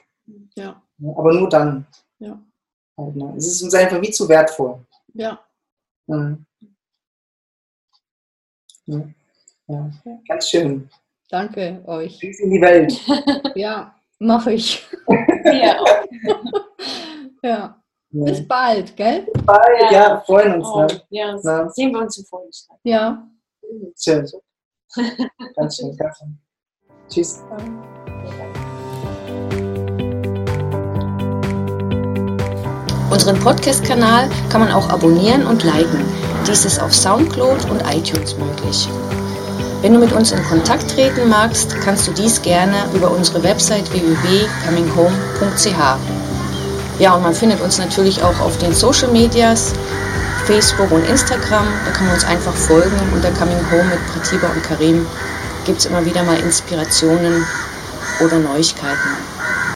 Ja. Aber nur dann. Ja. Halt, ne? Es ist uns einfach wie zu wertvoll. Ja. Mhm. Ja. ja. Ganz schön. Danke euch. Bis in die Welt. [laughs] ja, mache ich. [laughs] Ja. ja. Bis bald, gell? Bis bald, ja, ja freuen uns. Oh, ne? Ja, ja, sehen wir uns im Vorhinein. Ja. Schön. [laughs] ganz schön, ganz schön. Tschüss. Unseren Podcast-Kanal kann man auch abonnieren und liken. Dies ist auf Soundcloud und iTunes möglich. Wenn du mit uns in Kontakt treten magst, kannst du dies gerne über unsere Website www.cominghome.ch. Ja, und man findet uns natürlich auch auf den Social Medias, Facebook und Instagram. Da kann man uns einfach folgen unter Coming Home mit Pratiba und Karim gibt es immer wieder mal Inspirationen oder Neuigkeiten.